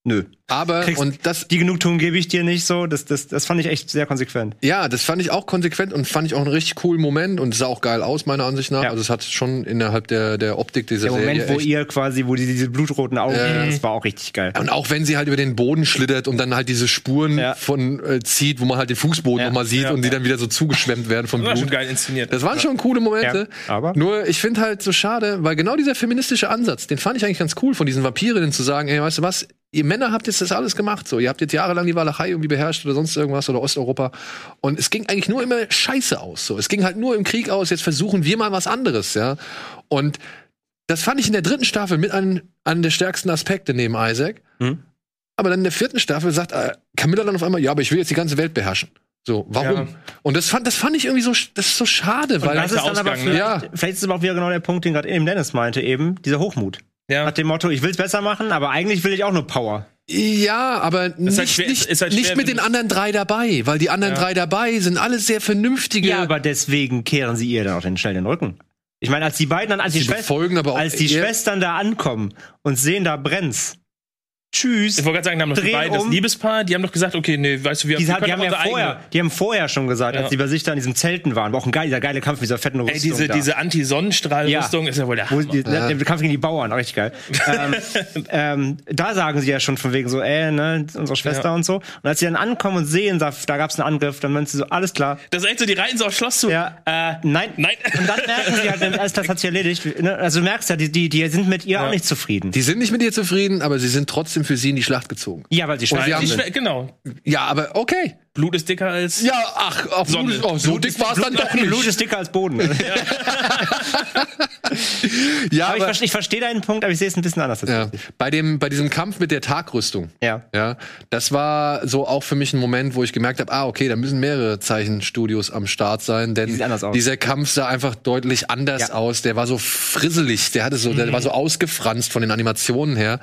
nö. Aber, Kriegst- und das, Die Genugtuung gebe ich dir nicht so, das, das, das fand ich echt sehr konsequent. ja, das fand ich auch konsequent und fand ich auch einen richtig coolen Moment und sah auch geil aus, meiner Ansicht nach. Ja. Also es hat schon innerhalb der, der Optik dieser Der Moment, Serie wo echt ihr quasi, wo die diese blutroten Augen, Ja. das war auch richtig geil. Und auch wenn sie halt über den Boden schlittert und dann halt diese Spuren Ja. von äh, zieht, wo man halt den Fußboden Ja. noch mal sieht Ja. und die dann wieder so zugeschwemmt werden vom Das war schon Blut. geil inszeniert. Das waren schon coole Momente. Ja, aber- Nur, ich finde halt so schade, weil genau dieser feministische Ansatz, den fand ich eigentlich ganz cool von diesen Vampirinnen zu sagen, ey, weißt du was, ihr Männer habt jetzt das alles gemacht, so, ihr habt jetzt jahrelang die Walachei irgendwie beherrscht oder sonst irgendwas oder Osteuropa und es ging eigentlich nur immer scheiße aus, so. Es ging halt nur im Krieg aus, jetzt versuchen wir mal was anderes, ja. Und das fand ich in der dritten Staffel mit einem, einem der stärksten Aspekte neben Isaac. Mhm. Aber dann in der vierten Staffel sagt äh, Camilla dann auf einmal, ja, aber ich will jetzt die ganze Welt beherrschen. So, warum? Ja. Und das fand, das fand ich irgendwie so, das ist so schade, weil Das ist dann aber Ausgang, vielleicht, ne? Ja. vielleicht ist es aber auch wieder genau der Punkt, den gerade eben Dennis meinte, eben, dieser Hochmut. Ja. Nach dem Motto, ich will es besser machen, aber eigentlich will ich auch nur Power. Ja, aber nicht, halt schwer- nicht, halt nicht schwer, mit den anderen drei dabei, weil die anderen Ja. drei dabei sind alle sehr vernünftige. Ja, aber deswegen kehren sie ihr dann auch den schnell den Rücken. Ich meine, als die beiden dann, als die, sie aber auch als die Schwestern da ankommen und sehen, da brennt's. Tschüss. Ich wollte gerade sagen, da haben doch Dreh beiden, das um. Liebespaar, die haben doch gesagt, okay, nee, weißt du, wir, Die, wir haben- die können haben ja vorher, eigene. die haben vorher schon gesagt, Ja. als die bei sich da in diesem Zelten waren, war auch ein geil, dieser geile Kampf mit dieser fetten Rüstung. Ey, diese, da. diese Anti-Sonnenstrahlrüstung ist ja wohl der Wo Hammer. die, der, der Kampf gegen die Bauern, auch richtig geil. ähm, (laughs) ähm, da sagen sie ja schon von wegen so, ey, ne, unsere Schwester Ja. und so. Und als sie dann ankommen und sehen, da, da gab's einen Angriff, dann meinen sie so, alles klar. Das ist echt so, die reiten so aufs Schloss zu. Ja. Äh, Nein. Nein. Und dann (laughs) merken sie halt, alles das hat sich erledigt. Ne? Also du merkst ja, die, die, die sind mit ihr Ja. auch nicht zufrieden. die sind nicht mit ihr zufrieden, aber sie sind trotzdem für sie in die Schlacht gezogen. ja, weil sie Und schwach wir haben die den- Schwe- genau. Ja, aber okay. Blut ist dicker als. Ja, ach, auf Sonne. Blut, oh, so Blut dick ist- war es dann doch nicht. Blut ist dicker als Boden. (laughs) (laughs) ja, aber ich, aber, verste- ich verstehe deinen Punkt, aber ich sehe es ein bisschen anders. ja, tatsächlich. bei dem, bei diesem Kampf mit der Tagrüstung. Ja. Ja, das war so auch für mich ein Moment, wo ich gemerkt habe, ah, okay, da müssen mehrere Zeichenstudios am Start sein, denn dieser Kampf sah einfach deutlich anders Ja. Mhm. aus. Der war so frisselig, der hatte so, der war so ausgefranst von den Animationen her.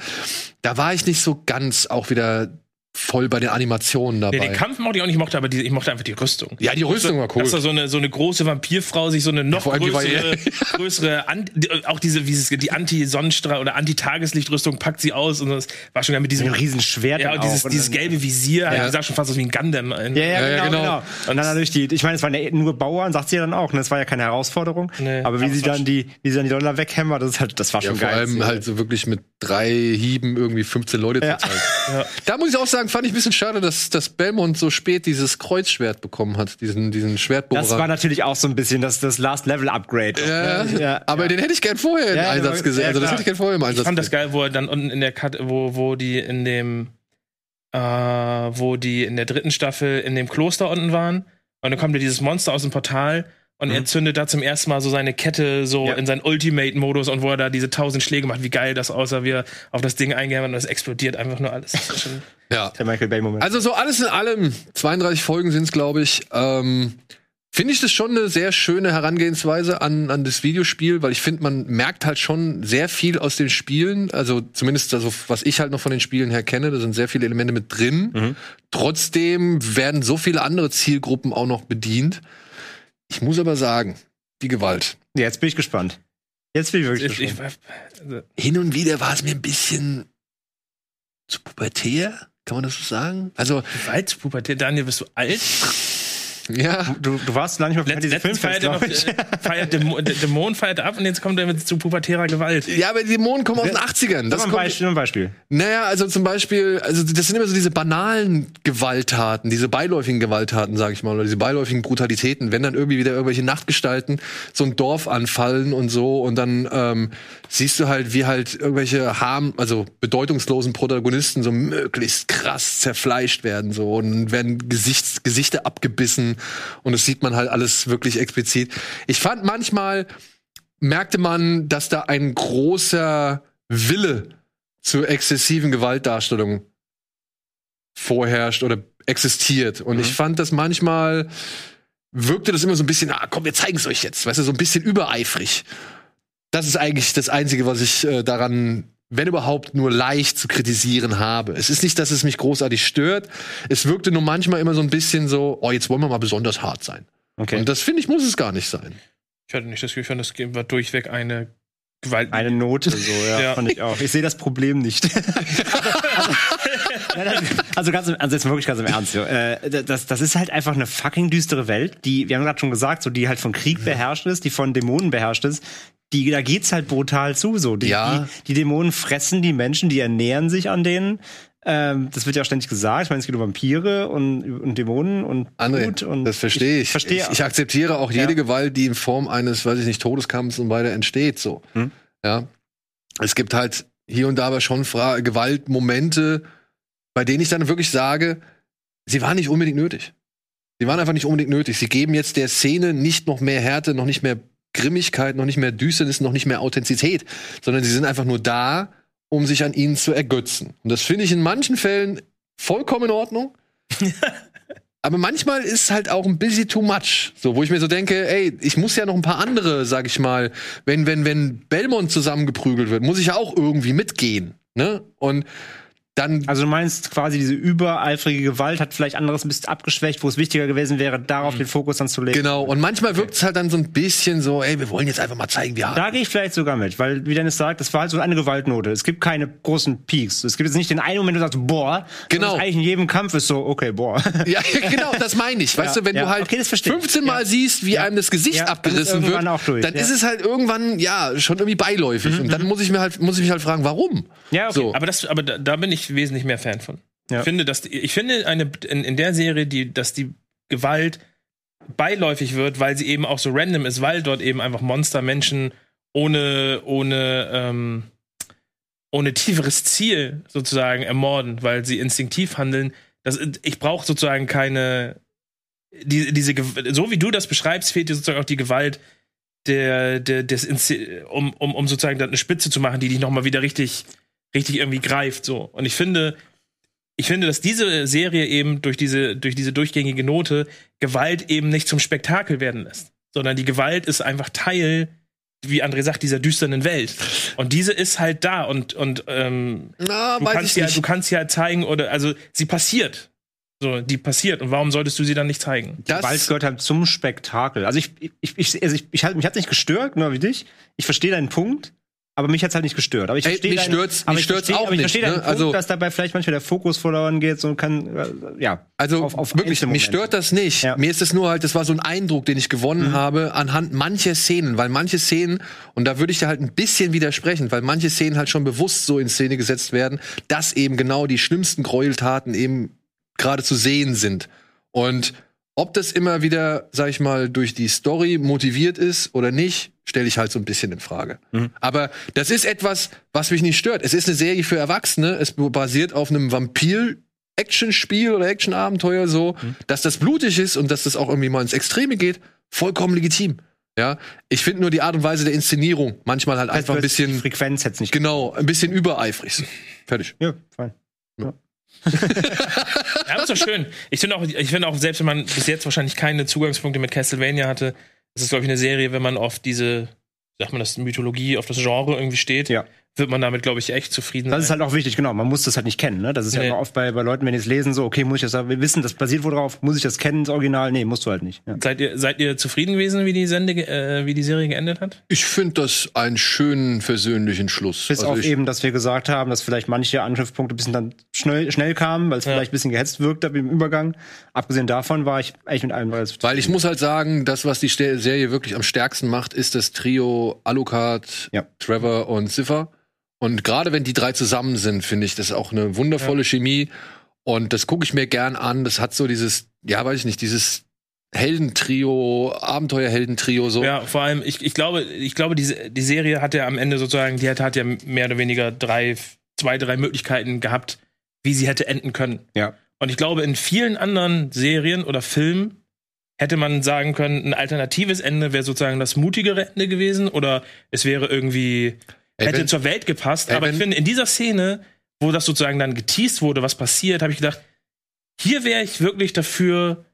Da war ich nicht so ganz auch wieder voll bei den Animationen dabei. Nee, den Kampf mochte ich auch nicht, ich mochte aber die, ich mochte einfach die Rüstung. ja, die Rüstung war cool. Dass da so eine, so eine große Vampirfrau sich so eine noch vor war größere, (laughs) größere An die, auch diese, wie es, die Anti-Sonnenstrahl- oder Anti-Tageslichtrüstung packt sie aus und das war schon ja mit diesem einem riesen Schwert Ja, und dieses, auch. Und dieses gelbe Visier, Ja. ja. sah schon fast aus wie ein Gundam. Ein- Ja, ja, Ja, ja, genau, genau. genau. Und dann natürlich die, ich meine, es waren ja nur Bauern, sagt sie ja dann auch, ne? Das war ja keine Herausforderung. Nee, aber wie sie dann die, wie sie dann die Dollar weghämmert, das ist halt, das war ja, schon vor geil. allem halt so wirklich mit drei Hieben irgendwie 15 Leute Ja. zu zeigen. (laughs) Ja. Da muss ich auch sagen, fand ich ein bisschen schade, dass, dass Belmont so spät dieses Kreuzschwert bekommen hat, diesen, diesen Schwertbohrer. Das war natürlich auch so ein bisschen das, das Last Level Upgrade. ja, Ja, aber ja. den hätte ich gern vorher im Einsatz gesehen. also das hätte ich gern vorher im Einsatz Ich fand das geil, wo er dann unten in der Cut, wo, wo die in dem, äh, wo die in der dritten Staffel in dem Kloster unten waren. Und dann kommt ja dieses Monster aus dem Portal und er zündet da zum ersten Mal so seine Kette so Mhm. Ja. in seinen Ultimate-Modus und wo er da diese tausend Schläge macht, wie geil das aussah, wie er auf das Ding eingehämmert und es explodiert einfach nur alles. Das ist schon- (laughs) Ja. Der Michael Bay-Moment. Also so alles in allem, 32 Folgen sind es, glaube ich. Ähm, finde ich das schon eine sehr schöne Herangehensweise an, an das Videospiel, weil ich finde, man merkt halt schon sehr viel aus den Spielen, also zumindest also, was ich halt noch von den Spielen her kenne, da sind sehr viele Elemente mit drin. Mhm. Trotzdem werden so viele andere Zielgruppen auch noch bedient. Ich muss aber sagen, die Gewalt. Ja, jetzt bin ich gespannt. Jetzt bin ich wirklich ich, ich, gespannt. also, Hin und wieder war es mir ein bisschen zu pubertär, kann man das so sagen? Also, Weit, Pubertät, Daniel, bist du alt? Ja. Du, du warst lange nicht mehr Letzt, diese letztens Filmfest, feiert er noch, äh, feiert Dämon, Dämon feiert ab und jetzt kommt er mit zu pubertärer Gewalt. Ja, aber die Dämonen kommen aus den 80ern. Das Das ein kommt, Beispiel, ein Beispiel. Naja, also zum Beispiel, also das sind immer so diese banalen Gewalttaten, diese beiläufigen Gewalttaten, sag ich mal, oder diese beiläufigen Brutalitäten, wenn dann irgendwie wieder irgendwelche Nachtgestalten so ein Dorf anfallen und so und dann ähm, siehst du halt, wie halt irgendwelche harm, also bedeutungslosen Protagonisten so möglichst krass zerfleischt werden so und werden Gesichts, Gesichter abgebissen und das sieht man halt alles wirklich explizit. Ich fand manchmal merkte man, dass da ein großer Wille zur exzessiven Gewaltdarstellung vorherrscht oder existiert. Und ich fand das manchmal wirkte das immer so ein bisschen, ah, komm, wir zeigen es euch jetzt, weißt du, so ein bisschen übereifrig. Das ist eigentlich das Einzige, was ich äh, daran, wenn überhaupt, nur leicht zu kritisieren habe. Es ist nicht, dass es mich großartig stört. Es wirkte nur manchmal immer so ein bisschen so, oh, jetzt wollen wir mal besonders hart sein. Okay. Und das finde ich, muss es gar nicht sein. Ich hatte nicht das Gefühl, das Game war durchweg eine Gewalt. Eine Note, so, ja, Ja. fand ich auch. Ich sehe das Problem nicht. (laughs) also, ganz im, also jetzt wirklich ganz im Ernst, äh, das, das ist halt einfach eine fucking düstere Welt, die, wir haben gerade schon gesagt, so die halt von Krieg beherrscht ist, die von Dämonen beherrscht ist. Die, da geht's halt brutal zu, so. Die, Ja. die, die Dämonen fressen die Menschen, die ernähren sich an denen. Ähm, das wird ja auch ständig gesagt. Ich meine, es geht um Vampire und, und Dämonen und André, Blut und das verstehe ich. verstehe ich. Ich akzeptiere auch jede Ja. Gewalt, die in Form eines, weiß ich nicht, Todeskampfs und weiter entsteht. So. Hm. Ja. Es gibt halt hier und da aber schon Fra Gewaltmomente, bei denen ich dann wirklich sage, sie waren nicht unbedingt nötig. Sie waren einfach nicht unbedingt nötig. Sie geben jetzt der Szene nicht noch mehr Härte, noch nicht mehr Grimmigkeit, noch nicht mehr Düsternis, noch nicht mehr Authentizität, sondern sie sind einfach nur da, um sich an ihnen zu ergötzen. Und das finde ich in manchen Fällen vollkommen in Ordnung. (laughs) Aber manchmal ist halt auch ein bisschen too much. So, wo ich mir so denke, ey, ich muss ja noch ein paar andere, sag ich mal, wenn, wenn, wenn Belmont zusammengeprügelt wird, muss ich ja auch irgendwie mitgehen. Ne? Und dann Also du meinst quasi diese übereifrige Gewalt hat vielleicht anderes ein bisschen abgeschwächt, wo es wichtiger gewesen wäre, darauf den Fokus dann zu legen. Genau, und manchmal wirkt es halt dann so ein bisschen so, ey, wir wollen jetzt einfach mal zeigen, wie hart. Da gehe ich vielleicht sogar mit, weil, wie Dennis sagt, das war halt so eine Gewaltnote. Es gibt keine großen Peaks. Es gibt jetzt nicht den einen Moment, wo du sagst, boah, Genau. eigentlich in jedem Kampf ist so, okay, boah. (laughs) Ja, genau, das meine ich. Weißt Ja, du, wenn ja, du halt okay, das verstehe ich. 15 Mal Ja. siehst, wie einem das Gesicht abgerissen wird, dann. Mhm, ist es halt irgendwann, ja, schon irgendwie beiläufig. Und dann muss ich mir halt, muss ich mich halt fragen, warum? Ja, okay. So. Aber das, aber da, da bin ich wesentlich mehr Fan von. Ja. Ich finde, dass ich finde eine in, in der Serie, die, dass die Gewalt beiläufig wird, weil sie eben auch so random ist, weil dort eben einfach Monster Menschen ohne ohne ähm, ohne tieferes Ziel sozusagen ermorden, weil sie instinktiv handeln. Das, ich brauche sozusagen keine die, diese so wie du das beschreibst, fehlt dir sozusagen auch die Gewalt der, der des um, um, um sozusagen da eine Spitze zu machen, die dich noch mal wieder richtig richtig irgendwie greift so. Und ich finde ich finde, dass diese Serie eben durch diese durch diese durchgängige Note Gewalt eben nicht zum Spektakel werden lässt, sondern die Gewalt ist einfach Teil wie André sagt, dieser düsternen Welt. Und diese ist halt da und, und ähm, Na, du, weiß kannst ich ja, nicht. du kannst ja zeigen, oder also sie passiert. So, die passiert. Und warum solltest du sie dann nicht zeigen? das, Gewalt gehört halt zum Spektakel. Also ich, ich, ich, also ich, ich mich hat's nicht gestört, nur wie dich. Ich verstehe deinen Punkt, aber mich hat's halt nicht gestört. Aber ich verstehe mich stört's- aber mich ich stört's verstehe- auch aber ich nicht, verstehe ne? Punkt, Also- dass dabei vielleicht manchmal der Fokus verloren geht, so kann, ja. Also auf- auf wirklich, mich stört das nicht. Ja. Mir ist es nur halt, das war so ein Eindruck, den ich gewonnen habe anhand mancher Szenen, weil manche Szenen, und da würde ich dir halt ein bisschen widersprechen, weil manche Szenen halt schon bewusst so in Szene gesetzt werden, dass eben genau die schlimmsten Gräueltaten eben gerade zu sehen sind. Und ob das immer wieder, sag ich mal, durch die Story motiviert ist oder nicht, stelle ich halt so ein bisschen in Frage. Aber das ist etwas, was mich nicht stört. Es ist eine Serie für Erwachsene. Es basiert auf einem Vampir Action-Spiel oder Action-Abenteuer so, dass das blutig ist und dass das auch irgendwie mal ins Extreme geht, vollkommen legitim. Ja, ich finde nur die Art und Weise der Inszenierung manchmal halt einfach ein Die bisschen, Frequenz hätte nicht. genau, ein bisschen übereifrig. Fertig. Ja, fein. Ja, (laughs) (laughs) aber ist doch schön. Ich finde auch, ich finde auch, selbst wenn man bis jetzt wahrscheinlich keine Zugangspunkte mit Castlevania hatte, ist es, glaube ich, eine Serie, wenn man auf diese, sagt man das, Mythologie, auf das Genre irgendwie steht, Ja. Wird man damit, glaube ich, echt zufrieden Das ist sein. halt auch wichtig, genau. Man muss das halt nicht kennen, ne? Das ist ja Nee. immer oft bei, bei Leuten, wenn die es lesen, so, okay, muss ich das, wir wissen, das basiert worauf, muss ich das kennen, das Original? Nee, musst du halt nicht. Ja. Seid ihr, seid ihr zufrieden gewesen, wie die Sende, äh, wie die Serie geendet hat? Ich finde das einen schönen, versöhnlichen Schluss. Bis Also auf ich, eben, dass wir gesagt haben, dass vielleicht manche Angriffspunkte ein bisschen dann schnell, schnell kamen, weil es Ja. vielleicht ein bisschen gehetzt wirkte im Übergang. Abgesehen davon war ich eigentlich mit allem relativ Weil ich muss halt sagen, das, was die Serie wirklich am stärksten macht, ist das Trio Alucard, Ja. Trevor und Ziffer. Und gerade wenn die drei zusammen sind, finde ich das auch eine wundervolle Chemie. Und das gucke ich mir gern an. Das hat so dieses, ja, weiß ich nicht, dieses Heldentrio, Abenteuerheldentrio so. Ja, vor allem, ich, ich glaube, ich glaube, diese, die Serie hat ja am Ende sozusagen, die hat, hat ja mehr oder weniger drei, zwei, drei Möglichkeiten gehabt, wie sie hätte enden können. Ja. Und ich glaube, in vielen anderen Serien oder Filmen hätte man sagen können, ein alternatives Ende wäre sozusagen das mutigere Ende gewesen oder es wäre irgendwie, Ey, hätte wenn- zur Welt gepasst. Ey, Aber ich wenn- finde, in dieser Szene, wo das sozusagen dann geteased wurde, was passiert, habe ich gedacht, hier wäre ich wirklich dafür,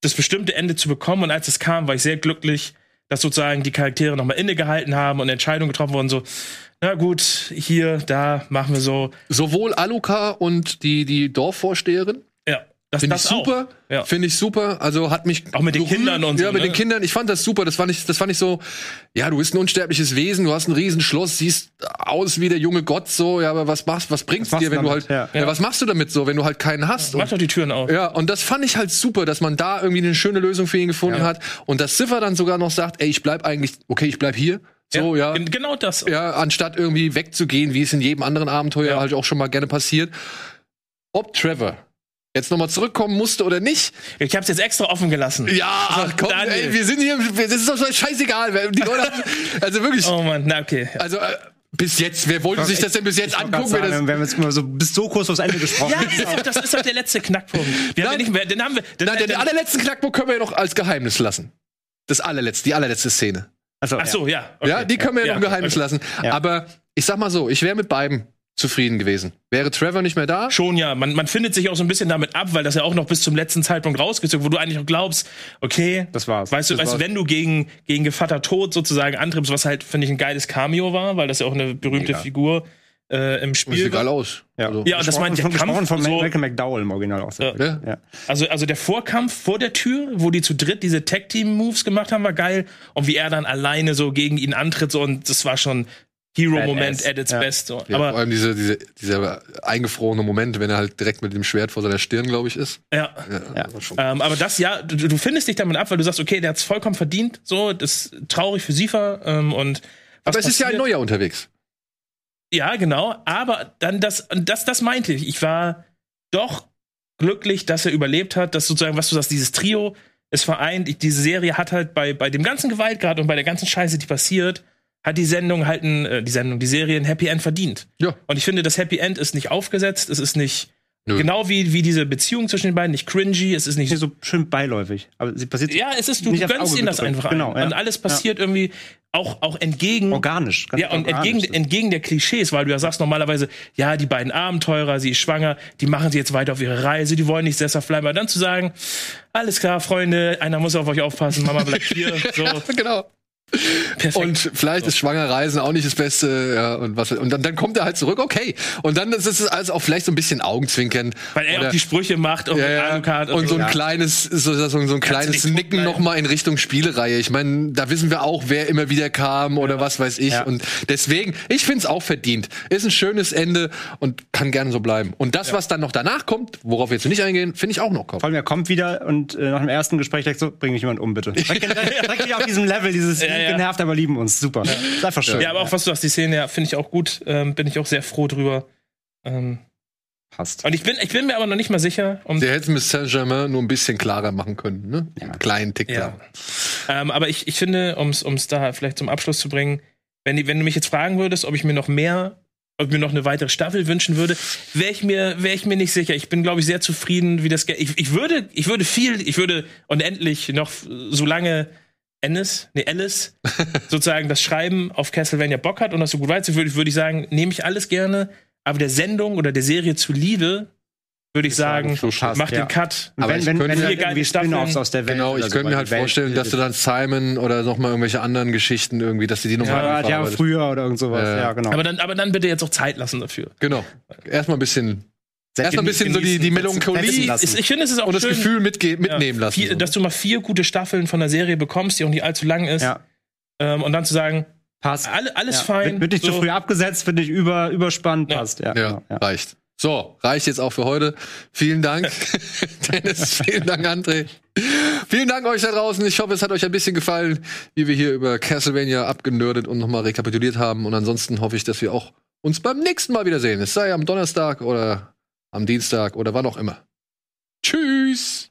das bestimmte Ende zu bekommen. Und als es kam, war ich sehr glücklich, dass sozusagen die Charaktere nochmal innegehalten haben und Entscheidungen getroffen wurden, so, na gut, hier, da machen wir so. Sowohl Aluka und die, die Dorfvorsteherin Finde ich das super. Ja. Finde ich super. Also hat mich. Auch mit den Kindern und ja, so, mit ne? den Kindern. Ich fand das super. Das fand ich, das fand ich so, ja, du bist ein unsterbliches Wesen, du hast ein Riesenschloss, siehst aus wie der junge Gott so, ja, aber was machst, was bringt's Was dir, wenn du halt, ja. Ja. was machst du damit so, wenn du halt keinen hast? Mach Und, doch die Türen auf. ja, und das fand ich halt super, dass man da irgendwie eine schöne Lösung für ihn gefunden Ja. hat. Und dass Ziffer dann sogar noch sagt, ey, ich bleib eigentlich, okay, ich bleib hier. So, ja. Gen- Genau das. Ja, anstatt irgendwie wegzugehen, wie es in jedem anderen Abenteuer Ja. halt auch schon mal gerne passiert. Ob Trevor jetzt nochmal zurückkommen musste oder nicht, Ich hab's jetzt extra offen gelassen. ja, ach komm, Daniel. ey, wir sind hier, das ist doch scheißegal. Die Leute, haben- (laughs) also wirklich, Oh Mann, na okay. also äh, bis jetzt, wer wollte sich das denn bis jetzt angucken? sagen, das, wir haben jetzt mal so bis so kurz vors Ende gesprochen. Ja, das ist, doch, das ist doch der letzte Knackpunkt. Wir haben Nein. ja nicht mehr, den haben wir. Den, nein, den den, allerletzten Knackpunkt können wir ja noch als Geheimnis lassen. Das allerletzte, die allerletzte Szene. Also, ach so, ja. okay. ja, die können wir ja, noch ein Geheimnis okay. lassen. Ja. Aber ich sag mal so, ich wäre mit beiden zufrieden gewesen. Wäre Trevor nicht mehr da? Schon ja, man, man findet sich auch so ein bisschen damit ab, weil das ja auch noch bis zum letzten Zeitpunkt rausgezogen, wo du eigentlich auch glaubst, okay, Das war's. Weißt du, Das weißt du, war's. wenn du gegen, gegen Gevatter Tod sozusagen antriebst, was halt, finde ich, ein geiles Cameo war, weil das ja auch eine berühmte Mega. Figur äh, im Sieht Spiel egal war. aus. Ja. Also, Ja, und das meint der Kampf von so, Malcolm McDowell im Original auch. sehr Ja. gut. Ja. also, also der Vorkampf vor der Tür, wo die zu dritt diese Tag-Team-Moves gemacht haben, war geil. Und wie er dann alleine so gegen ihn antritt, so, und das war schon Hero-Moment at its Ja. best. So. Ja, vor Aber allem diese, diese, dieser eingefrorene Moment, wenn er halt direkt mit dem Schwert vor seiner Stirn, glaube ich, ist. ja. Ja, Ähm, aber das, ja, du, du findest dich damit ab, weil du sagst, okay, der hat's vollkommen verdient, so, das ist traurig für Sifa, ähm, und Aber es ist ja ein passiert- neuer unterwegs. Ja, genau. Aber dann das, das, das meinte ich. Ich war doch glücklich, dass er überlebt hat, dass sozusagen, was du sagst, dieses Trio ist vereint. Ich, diese Serie hat halt bei, bei dem ganzen Gewaltgrad und bei der ganzen Scheiße, die passiert, hat die Sendung halt ein, äh, die Sendung, die Serie ein Happy End verdient. Ja. Und ich finde, das Happy End ist nicht aufgesetzt, es ist nicht, Nö. genau wie, wie diese Beziehung zwischen den beiden, nicht cringy, es ist nicht so schön beiläufig. Aber sie passiert ja, es ist, du aufs gönnst ihnen das einfach Genau, ein. ja. Und alles passiert irgendwie auch, auch entgegen. organisch. ganz Ja, und organisch. entgegen, entgegen der Klischees, weil du ja sagst normalerweise, ja, die beiden Abenteurer, sie ist schwanger, die machen sie jetzt weiter auf ihre Reise, die wollen nicht sesshaft bleiben. Aber dann zu sagen, alles klar, Freunde, einer muss auf euch aufpassen, Mama bleibt hier, (laughs) so, genau. Perfekt. Und vielleicht ist schwanger Reisen auch nicht das Beste, ja, und was, und dann, dann kommt er halt zurück, okay. Und dann ist es also auch vielleicht so ein bisschen Augenzwinkern. weil er Oder- auch die Sprüche macht und ja, ja. Alucard und so ein Ja. kleines, so, so, so ein kleines Nicken bleiben. noch mal in Richtung Spielereihe. Ich meine, da wissen wir auch, wer immer wieder kam oder was weiß ich. Ja. Und deswegen, ich finde es auch verdient. Ist ein schönes Ende und kann gerne so bleiben. Und das, was dann noch danach kommt, worauf wir jetzt nicht eingehen, finde ich auch noch kommt. Vor allem, er kommt wieder und äh, nach dem ersten Gespräch direkt so, bring mich jemand um, bitte. Direkt, (laughs) auf diesem Level, dieses Ja, ja. genervt, aber lieben uns. Super. Ist einfach schön. ja, aber auch was du sagst, die Szene, ja, finde ich auch gut, ähm, bin ich auch sehr froh drüber. Ähm, passt. und ich bin, ich bin mir aber noch nicht mal sicher, um Der hätte mit Saint-Germain nur ein bisschen klarer machen können, ne? Einen kleinen Tick Ja. da. Ähm, aber ich, ich finde, um es da vielleicht zum Abschluss zu bringen, wenn, die- wenn du mich jetzt fragen würdest, ob ich mir noch mehr, ob ich mir noch eine weitere Staffel wünschen würde, wäre ich mir, wäre ich mir nicht sicher. Ich bin, glaube ich, sehr zufrieden, wie das. Ich, ich würde, ich würde viel, ich würde unendlich noch, so lange Ennis, nee, Alice, (laughs) sozusagen das Schreiben auf Castlevania Bock hat und das so gut weiß, würde, würde ich sagen, nehme ich alles gerne, aber der Sendung oder der Serie zuliebe, würde ich sagen, so passt, mach ja. den Cut. Und Aber wenn, ich wenn, wenn dann geile irgendwie Spin-offs aus der Welt. Genau, ich so, könnte mir weil halt die Welt vorstellen, dass du dann Simon oder noch mal irgendwelche anderen Geschichten irgendwie, dass du die nochmal Ja, Ja, ja, früher oder irgend sowas. Ja. Ja, genau. Aber dann, aber dann bitte jetzt auch Zeit lassen dafür. Genau. Erstmal ein bisschen, erstmal ein bisschen so die, die Melancholie lassen. Ich, finde, es ist auch und das schön, Gefühl mitge ja, mitnehmen lassen. vier, so. dass du mal vier gute Staffeln von der Serie bekommst, die auch nicht allzu lang ist. Ja, Ähm, und dann zu sagen, passt. alle, alles ja. fein. Wird, nicht so. zu früh abgesetzt, finde ich über, überspannend, Ja. passt. Ja, Ja, ja. reicht. So, reicht jetzt auch für heute. Vielen Dank, (laughs) Dennis. Vielen Dank, André. Vielen Dank euch da draußen. Ich hoffe, es hat euch ein bisschen gefallen, wie wir hier über Castlevania abgenördet und nochmal rekapituliert haben. Und ansonsten hoffe ich, dass wir auch uns beim nächsten Mal wiedersehen. Es sei am Donnerstag oder am Dienstag oder wann auch immer. Tschüss.